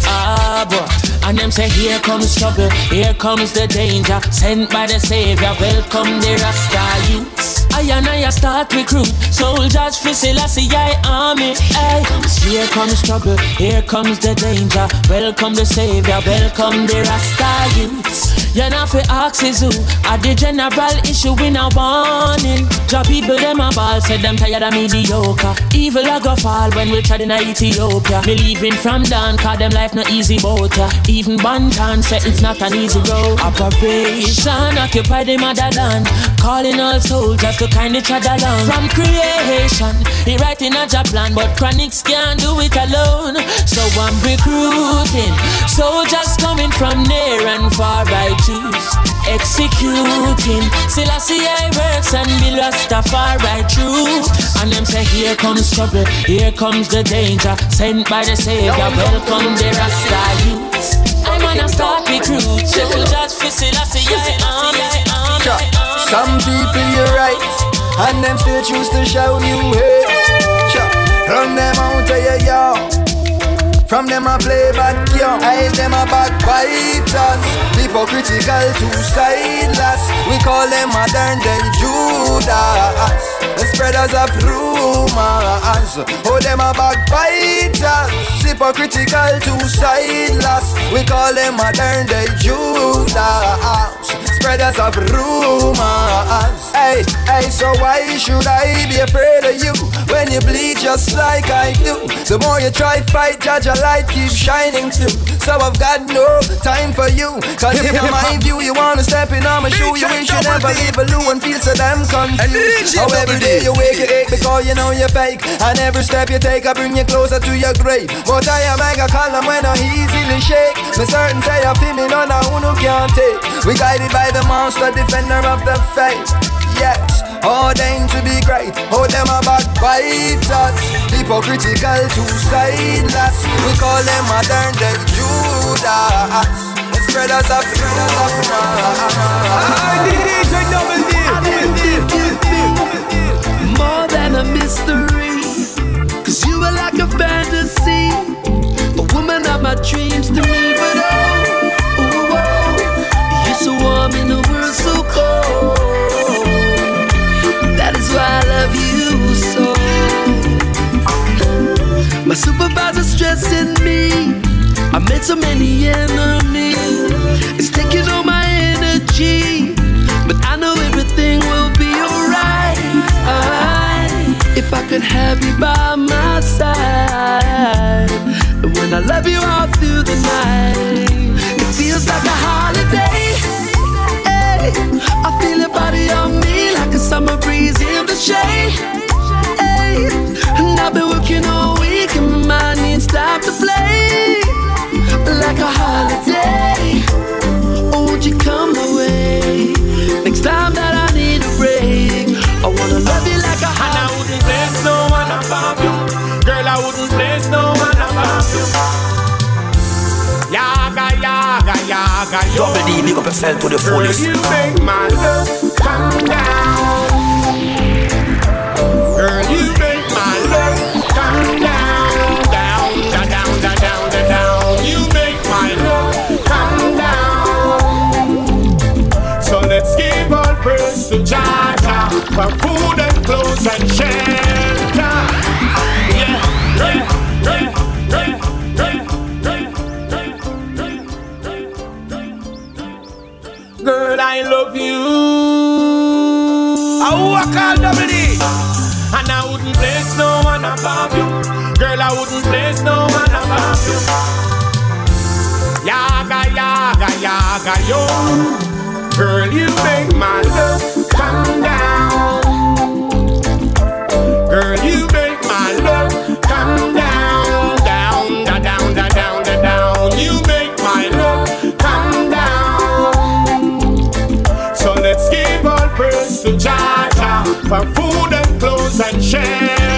ah boy. And them say, here comes trouble, here comes the danger. Sent by the Savior, welcome the Rasta youths. I and I start recruit. Soldiers for Selassie I army. Hey, here comes trouble, here comes the danger. Welcome the Savior, welcome the Rasta youths. You know fi for is who At the general issue in a warning Job people them a ball Said them tired of mediocre. Evil a go fall when we tried in Ethiopia. Me leaving from down Cause them life no easy boat ya. Even Banton say it's not an easy road. Operation occupy the motherland Calling all soldiers to kind each other along. From creation He writing a job plan But Chronixx can't do it alone. So I'm recruiting Soldiers coming from near and far I choose Executing. Selassie I works and be Rastafari true And them say here comes trouble Here comes the danger. Sent by the Savior Welcome the Rasta youths I'm gonna start recruit Soldiers for Selassie I army
Some people you're right, and them still choose to shout you hate. Run them out of your yard. From them I play bad young, I them a backbiters. Hypocritical, two-sideless. We call them modern day Judas. The spreaders of rumors. Oh, them a backbiters. Hypocritical, two-sideless. We call them modern day Judas. Spreaders of rumors. Hey, hey, so why should I be afraid of you when you bleed just like I do? The more you try fight, judge a light keeps shining through. So I've got no time for you. Cause in my view, you wanna step in on my shoe. You wish you never leave a loo and feel so damn confused. How every day you wake, you ache because you know you're fake. And every step you take, I bring you closer to your grave. But I am like a column when I easily shake. Me certain say I feel me, none of who no can't take. We guided by the monster, defender of the faith. Yes, ordained to be great. Oh, them a backbiters, hypocritical, two-sideless. We call them modern day Judas. Spreaders of spreaders of
DJ More than a mystery, cause you are like a fantasy, a woman of my dreams to me. My supervisor stressing me. I made so many enemies. It's taking all my energy. But I know everything will be alright. alright. If I could have you by my side. And when I love you all through the night, it feels like a holiday. Hey, I feel your body on me like a summer breeze in the shade. Hey, and I've
big up yourself to the
Girl, you make my love come down. Girl, you make my love come down, down, da, down, da, down, da, down. You make my love come down. So let's give all praise to Jah Jah for food and clothes and shelter. Yeah, yeah, yeah, love you. I call double D. And I wouldn't place no one above you. Girl, I wouldn't place no one above you. Yaga, yaga, yaga, yo. Girl, you make my love come down. Girl, you make and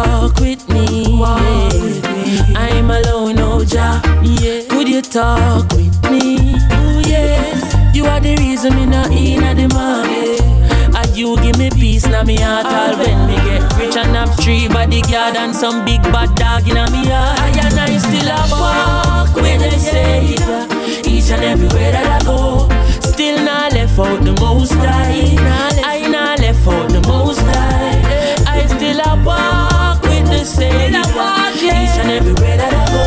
Could you walk with me? I'm alone, oh, Oja. Yeah. Could you talk with me? Ooh, yes. You are the reason me not in at the market. And you give me peace now me heart ah. all when me get rich and have three bodyguard and some big bad dog in me heart. I and I still a walk with the Savior each and everywhere that I go. Still not left out the most high. I not left out the most high. I still a walk with the Savior each and everywhere that I go.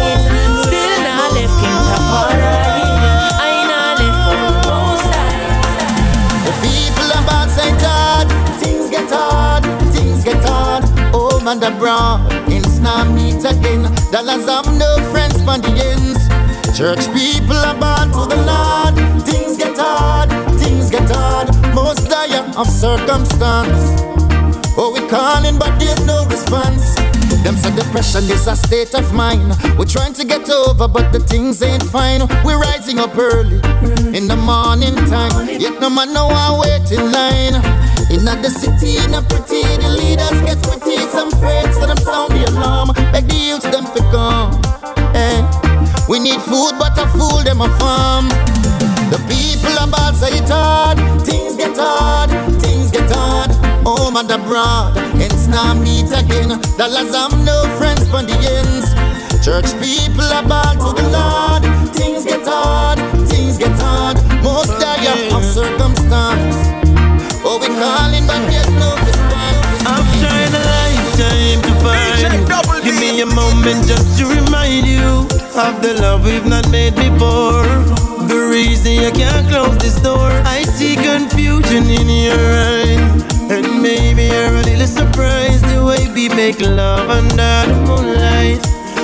Still not left King Tafari. I not left the most.
The people of bad say God, things get hard, things get hard. Home and abroad, ends now meet again. Dollars have no friends on the ends. Church people are bad to the Lord. Things get hard, things get hard. Most dire of circumstance. Oh, we calling, but there's no response. Them say depression is a state of mind. We're trying to get over, but the things ain't fine. We're rising up early in the morning time. Yet no man know I wait in line. In the city, in a pretty, the leaders get pretty. Some afraid, so them sound the alarm. Beg the youths them to come. Eh. We need food, but a fool them a farm. The people are bad, say it hard. Things get hard, things. Home and abroad, ends now meet again. Dollars have no friends from the ends. Church people are bad to the Lord. Things get hard, things get hard. Most dire of circumstance. Oh, we calling, but there's no response.
I'm trying a lifetime to find. Give me a moment just to remind you of the love we've not made before. The reason you can't close this door. I see confusion in your eyes. Maybe you're a little surprised the way we make love under the moonlight.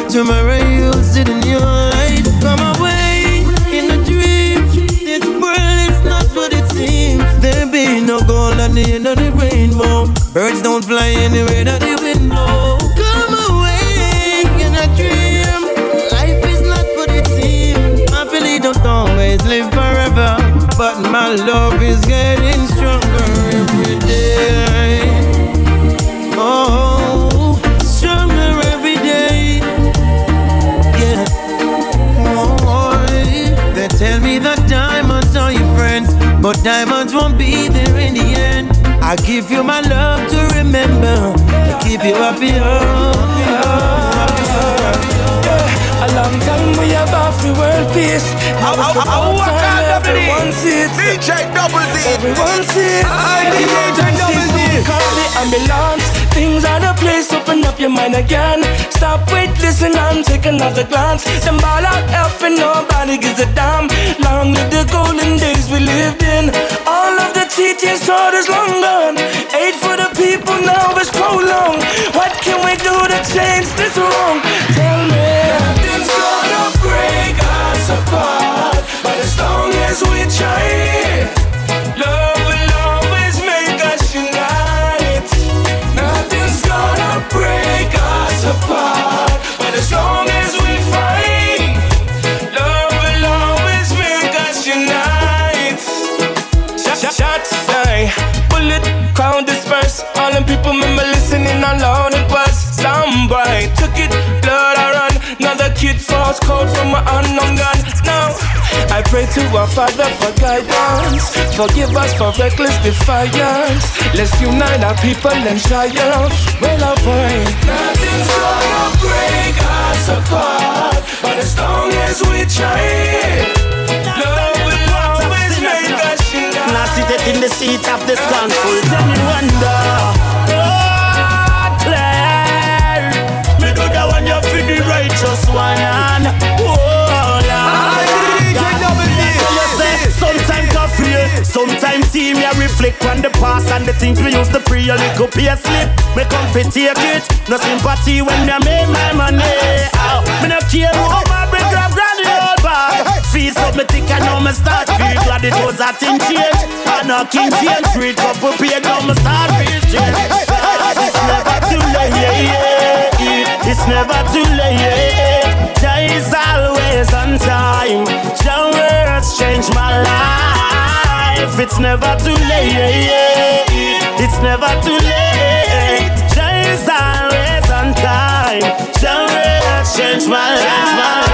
Tomorrow you'll sit in your light. Come away in a dream. This world is not what it seems. There be no gold at the end of the rainbow. Birds don't fly anywhere that the wind blow. Come away in a dream. Life is not what it seems. Happily don't always live forever. But my love is getting but diamonds won't be there in the end. I give you my love to remember, to keep you happy. oh, yeah.
A long time we have off the world peace. Now it's about time everyone sees.
DJ Double D.
Everyone sees.
I
The
DJ Double D.
call the ambulance. Things are the place, open up your mind again. Stop, wait, listen, and take another glance. Them ball out helping nobody gives a damn. Long live the golden days we lived in. All of the cheating, so is long gone. Hate for the people now is prolonged. What can we do to change this wrong? Tell me. Nothing's gonna break us apart, long as we try, love will always make us unite. Nothing's gonna break us apart, but as long as we fight, love will always make us unite. Shot, shots fly, bullet crowd disperse. All them people remember listening alone. It was somebody took it, blood I run. Another kid falls cold from an unknown gun. Now I pray to our Father for guidance. Forgive us for reckless defiance. Let's unite our people and triumph. Well, avoid. Nothing's gonna break us apart, but as long as we try, love will always make us unite.
Now seated in the seat of the scornful, tell me wonder. Oh, Claire, me do the one you feel the righteous one. Sometimes team you reflect on the past and the things we used to pre a little pay slip. Me come fi take it, no sympathy when me make my money. Ow, me no care who my bring grab granny old bag. Fees up me thick and now me start feel glad it was a thing change. I know king change, free couple pay now me start feel change. It's never too late, yeah. it's never too late. Jah is always on time. Jah words change my life. It's never too late. It's never too late. Is always on time. Words change my life.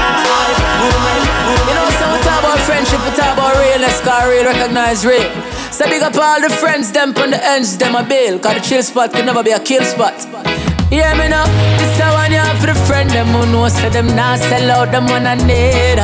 You know, so talk about friendship, we talk about realness, cause real recognize real. So big up all the friends, them on the ends, them a bail. Cause the chill spot can never be a kill spot. Hear me now, this a one you have for the friend, them who know, say them not sell out, them one a need.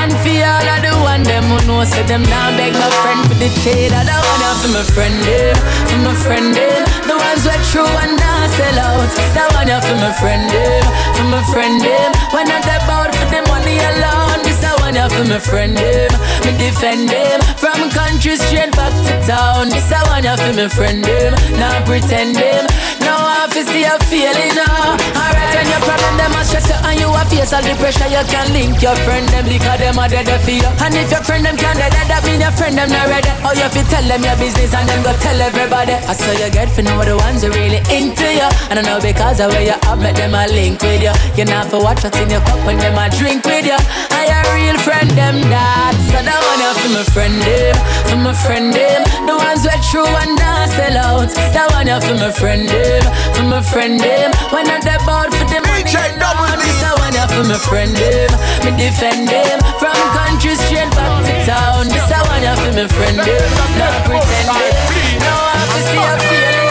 And for all of the one, them who know, say them not beg my friend for the trade. I don't want for my friend, them, for my friend, them. The ones who true and not sell out. That one you for my friend, them, for my friend, them. When not about for the money alone, this a one you for my friend, them. Me defend them from country straight back to town. This a one you for my friend, them. Not pretend them. Now I feel see a feeling now. Alright, when your problem them a stress you and you a face all the pressure, you can link your friend them because them a dead for you. And if your friend them can't dead, that mean your friend them not ready. Or you fi tell them your business and then go tell everybody. I saw you get for know the ones who really into you. And I know because of where you have met them a link with you. You not for watch what's in your cup when them a drink with you. I a real friend them that. So that one you for my friend them, for my friend them. The ones who true and not sell out. That one you for my friend them, for my friend them. When I'm the bout for the money, alone, this a one you for my friend them. Me defend them from country straight back to town. This a one you for my friend them, not pretend them. Now I have to see a feeling.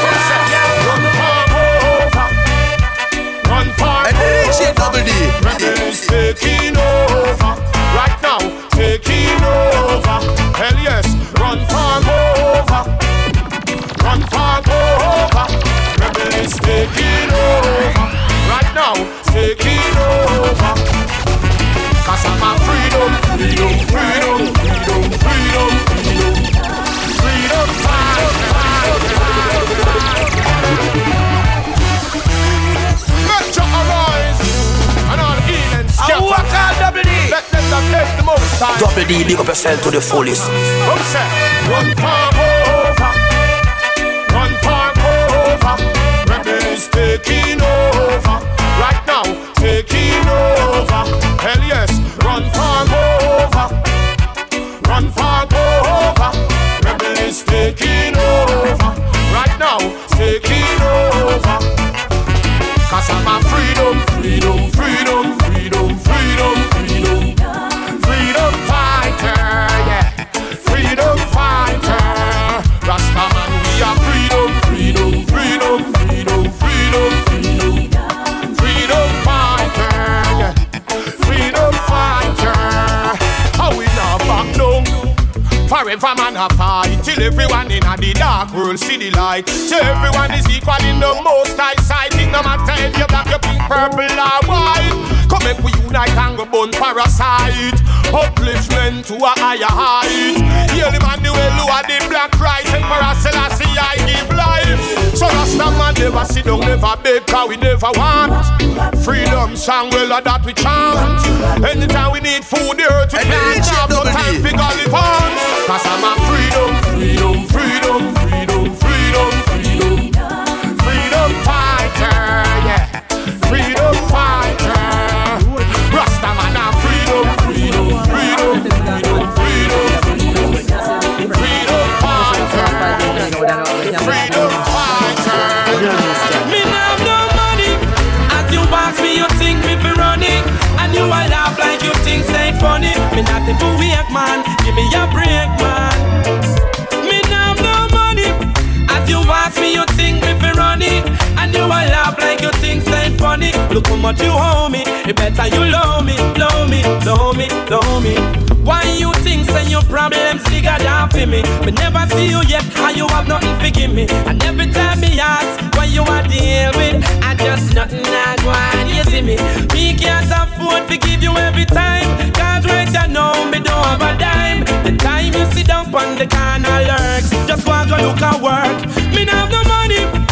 Run for
And DJ Double D.
Rebels taking over. Right now, taking over. Hell yes, run for over. Run for over. Rebels taking over. Right now, taking over. Cause I'm a freedom, freedom, freedom, time.
Double D, big up yourself to the fullest.
Come say, run for over, run for over. Rebels taking over, right now taking over. Hell yes, run for over, run for over. Rebels taking over, right now taking over. Cause I'm a Forever man a fight till everyone in a the dark world see the light. So everyone is equal in the most high sight. It no matter if you're black, you pink, purple or white. Come make we unite and go burn parasite. Upliftment to a higher height. Heal man the way lower the black Christ. Emperor Selassie I give life. So Rasta man never sit down, never beg, cause we never want. Freedom song, well that we chant. Anytime we need food, the earth we plant. Have no time for I'm a freedom, freedom, freedom, freedom, freedom, freedom. Freedom fighter, yeah. Freedom fighter. Rasta man a freedom, freedom, freedom, freedom, freedom, freedom. Freedom fighter. Freedom fighter.
Me now no money. As you ask me, you think me fi running, and you a laugh like you think say funny. Me not a weak man, give me a break, man. You think me fi running, and a laugh like you think say funny. Look how much you owe me. It better you love me, love me, love me, love me. Why you think say your problems bigger than for me? Me never see you yet, and you have nothing to give me. And every time me ask what you are deal with, I just nothing I go on. You see me? Me can't afford to give you every time. Cause right now me don't have a dime. The time you sit down on the corner lurks, just want to look at work. Me not have no money.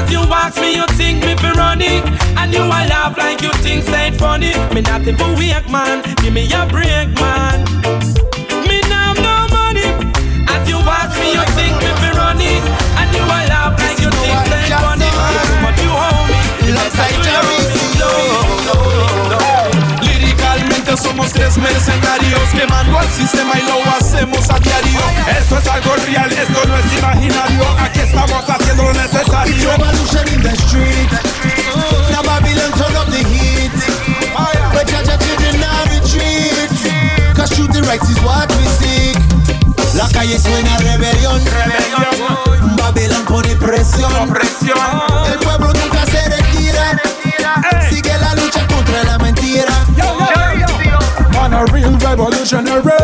As you ask me, you think me fi running, and you a laugh like you think say funny. Me not even weak man, give me a break man. Me not have no money. As you ask me, you think me fi running, and you a laugh like you think say funny. But you hold me,
like
Jerry
Líricamente somos tres mercenarios Quemando al sistema y lo hacemos a diario Esto es algo real, esto no es imaginario Aquí estamos haciendo lo
It's
necesario
revolution in the street. Now Babylon turn up the heat. But Jaja didn't retreat. Cause truth and rights is what we seek. La calle suena rebelión. Babylon pone presión. El pueblo
a real revolutionary.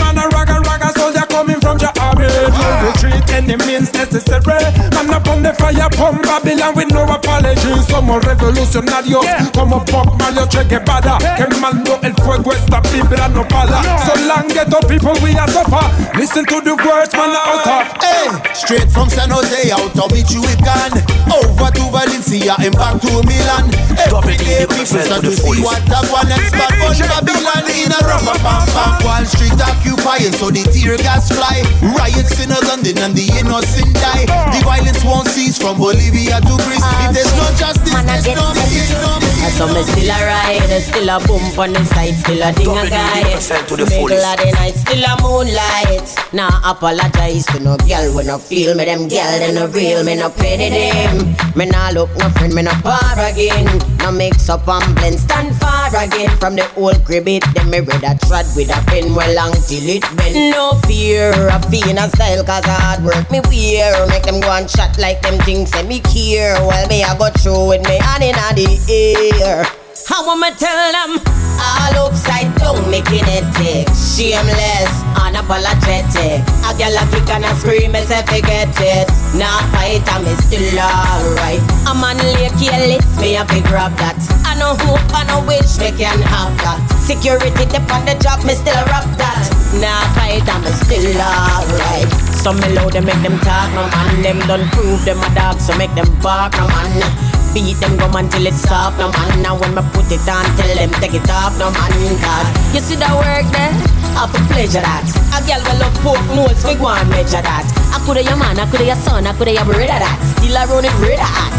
Man a ragga ragga soldier coming from your army. No retreat any means necessary. Man on the fire pump Babylon with no apology. Somos revolucionarios como Pop Mario Che Guevara Quemando el fuego esta vibra no para So long ghetto people we are suffer Listen to the words man a utter.
Hey, straight from San Jose out of Michoacan. Over to Valencia and back to Milan. Every day people start to see what that one is Bad bunch Babylon in a rubber bam bam Wall Street occupying so the tear gas fly. Riots in London and the innocent die. The uh. violence won't cease from Bolivia to Greece ah, If there's no justice, there's no peace, no peace
So me still a ride, still a bump on the side, still a ding a guy.
to the
Middle of the night, still a moonlight. Nah, apologize to no girl when no feel me. Them girl they no real, me no pity them. Me nah look no friend, me no par again. No mix up and blend, stand far again from the old crib. It them me read a trad with a pen well long till it bend. No fear of being a style, cause hard work me wear. Make them go and chat like them things say me care. Well, me I go through with me hand in the air. How I'ma tell them all upside down, me kinetic, shameless, unapologetic. A girl a kick and a scream, me say forget it. Nah fight, I'm still alright. A man lay careless, me a fi grab that. I know who, I know which, me can have that. Security dip on the job, me still rock that. Nah fight, I'm still alright. Some me loud, they make them talk, no man. Them done prove them a dog, so make them bark, no man. Beat them gum until it's soft, no man. Now when me put it on, tell them take it off, no man. God, you see that work there? I for pleasure that. A girl will love pork nose, we go and measure that. I coulda your man, I coulda your son, I coulda your brother that. Still I run it brother at.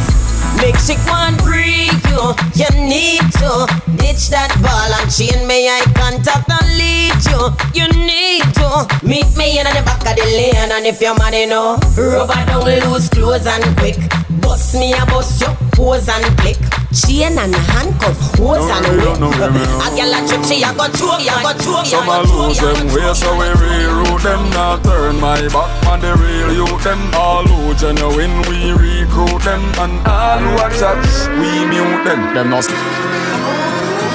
Make she one freak you, you need to ditch that ball and chain me eye contact and lead you. You need to meet me in the back of the lane and if you're mad enough, rubber down loose clothes and quick. Bust me a bust you, pose and click. Chain and handcuff, hose and whip. A girl a trick, she a go choke, ya go choke, ya
Some
go
a
choke,
lose them way, so we reroute them. Not turn my back on the real youth. Them all who genuine, we recruit them. And all who a chat, we mute them. Them not.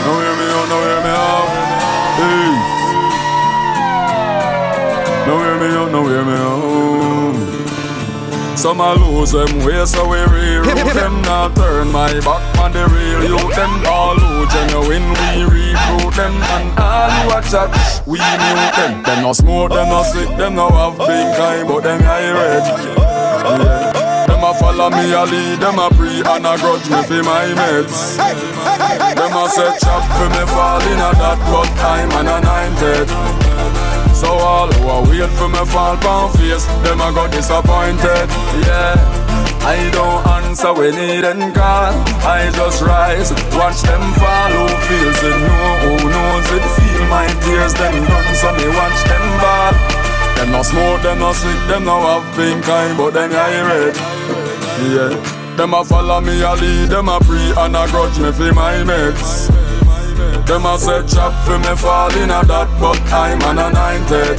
No hear me oh, out, no hear me out. Hey. No
wear me oh, home. Some a lose them way, so we reroute them. Not turn my back on the real you them. All who genuine, we recruit them. And all who a chat, we mute them. Them no smoke, them no sick, them no have big kind, but them high red. Yeah. Them a follow me, a lead, them a pre and a grudge me for my meds. Them a set chop for me fall in a that, but time and I'm an anointed. So all who are wait for me fall pound face, them a got disappointed. Yeah. I don't answer when they then call. I just rise, watch them fall. Who feels it? No, who knows it? Feel my tears, them done. So me watch them ball. Them no smoke, them no sick, them no have pink eye, but them I red. Yeah. Them a follow me, a lead, them a pre and a grudge me for my meds. Them a say chop for me fall in a that, but I'm an anointed.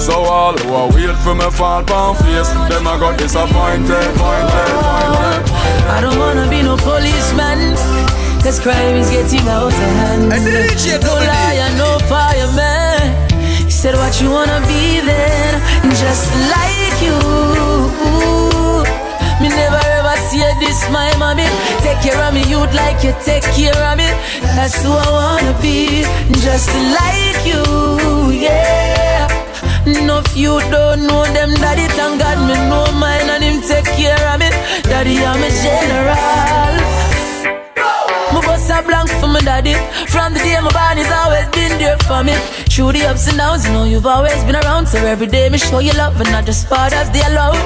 So all who are wait for me fall pound face, them a got disappointed, pointed, pointed.
I don't wanna be no policeman, cause crime is getting out of hand. No liar, no fireman. He said what you wanna be then, just like you. Me never see this, my mommy. Take care of me, you'd like you take care of me. That's who I wanna be, just like you, yeah. No, if you don't know them, daddy, thank God me know mine and him take care of me. Daddy, I'm a general. My boss a blank for my daddy. From the day my body's always been there for me. Through the ups and downs, you know you've always been around. So every day me show you love and not just fathers they alone.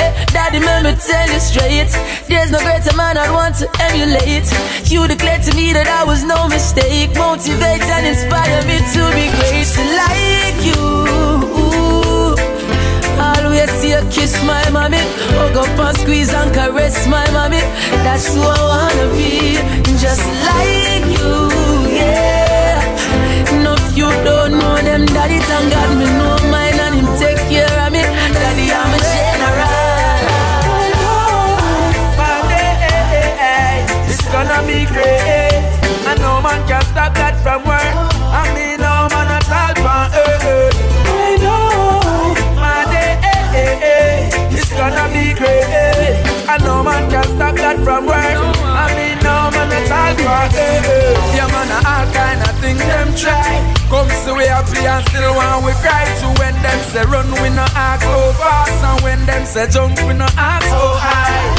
Eh, daddy, let me tell you straight. There's no greater man I'd want to emulate. You declared to me that I was no mistake. Motivate and inspire me to be great like you. Always see you kiss my mommy. Hug up and squeeze and caress my mommy. That's who I wanna be, just like you, yeah. No, you don't know them, daddy, thank God me know
gonna be great. And no man can stop that from work. I mean, no man at all from earth. I know. My day, it's gonna be great. And no man can stop that from work. I mean, no man at all from earth. Yeah, man, all kind of things them try. Come see we happy and still want we cry. To when them say run, we no act so fast. And when them say jump, we no act so high.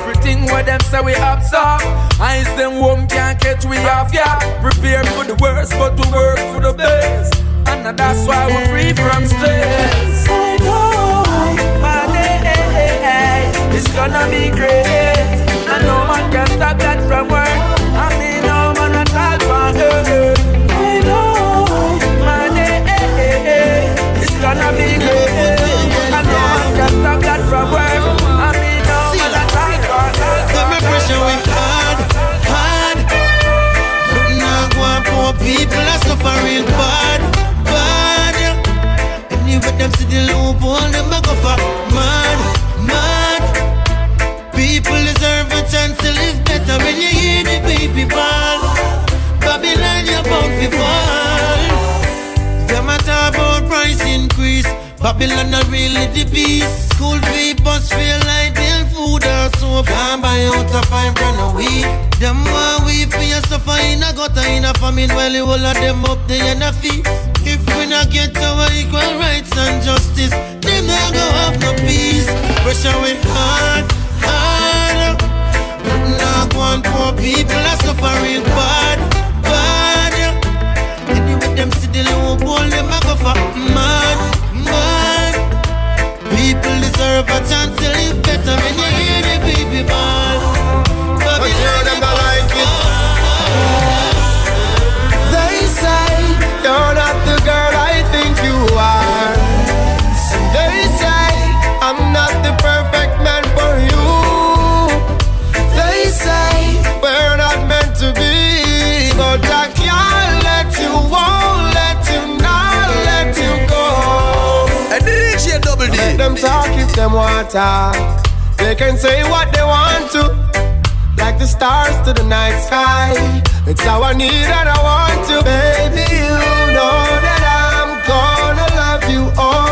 Everything what them say we absorb. I them home can't catch we off yet. Prepare for the worst, but to work for the best. And that's why we're free from stress. I know, my day, it's gonna be great. And no man can stop that from work. I mean, no man at all. I know, my day, it's gonna be great.
People are suffering bad, bad. Anyway, them see the loophole, them a go for mad, mad. People deserve a chance to live better when you hear the baby ball. Babylon, you're bound to fall. Them a talk about price increase. Babylon not really the beast. School fee, bus fare, light bill, food or soap. Can't buy out a five grand a week. Them want we for your suffer in a gutter in a famine while you all of them up there in a feast. If we not get our equal rights and justice, them not go have no peace. Pressure we hard, hard. Now one poor people are suffering bad, bad. Anyway, them see the loophole, them a go for mad. People deserve a chance to live better when you hear the baby ball.
But sure them don't like it. They say you're not the girl I think you are. They say I'm not the perfect man for you. They say we're not meant to be, but I talk if them want talk. They can say what they want to, like the stars to the night sky. It's how I need and I want to, baby. You know that I'm gonna love you always.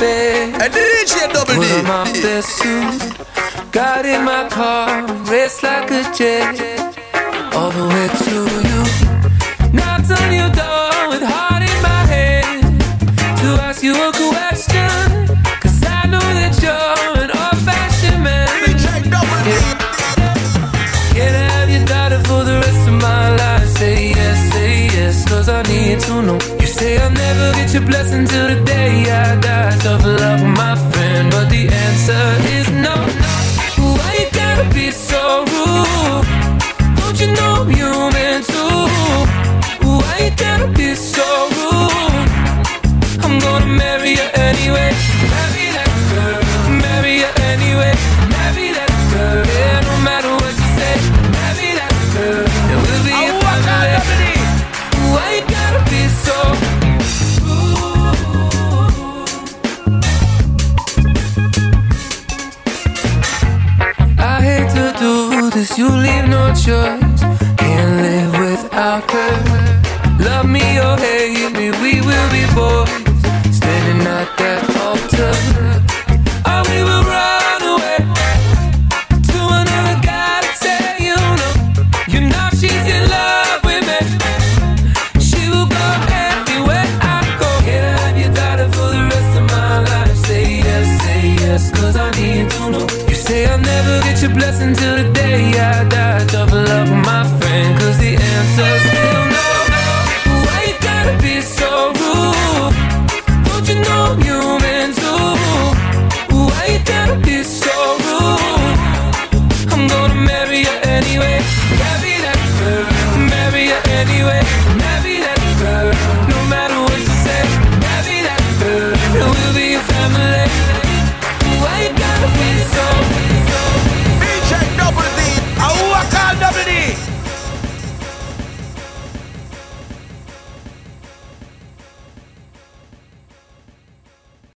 I
And it DJ double D.
Put on my best suit. Got in my car, race like a jet.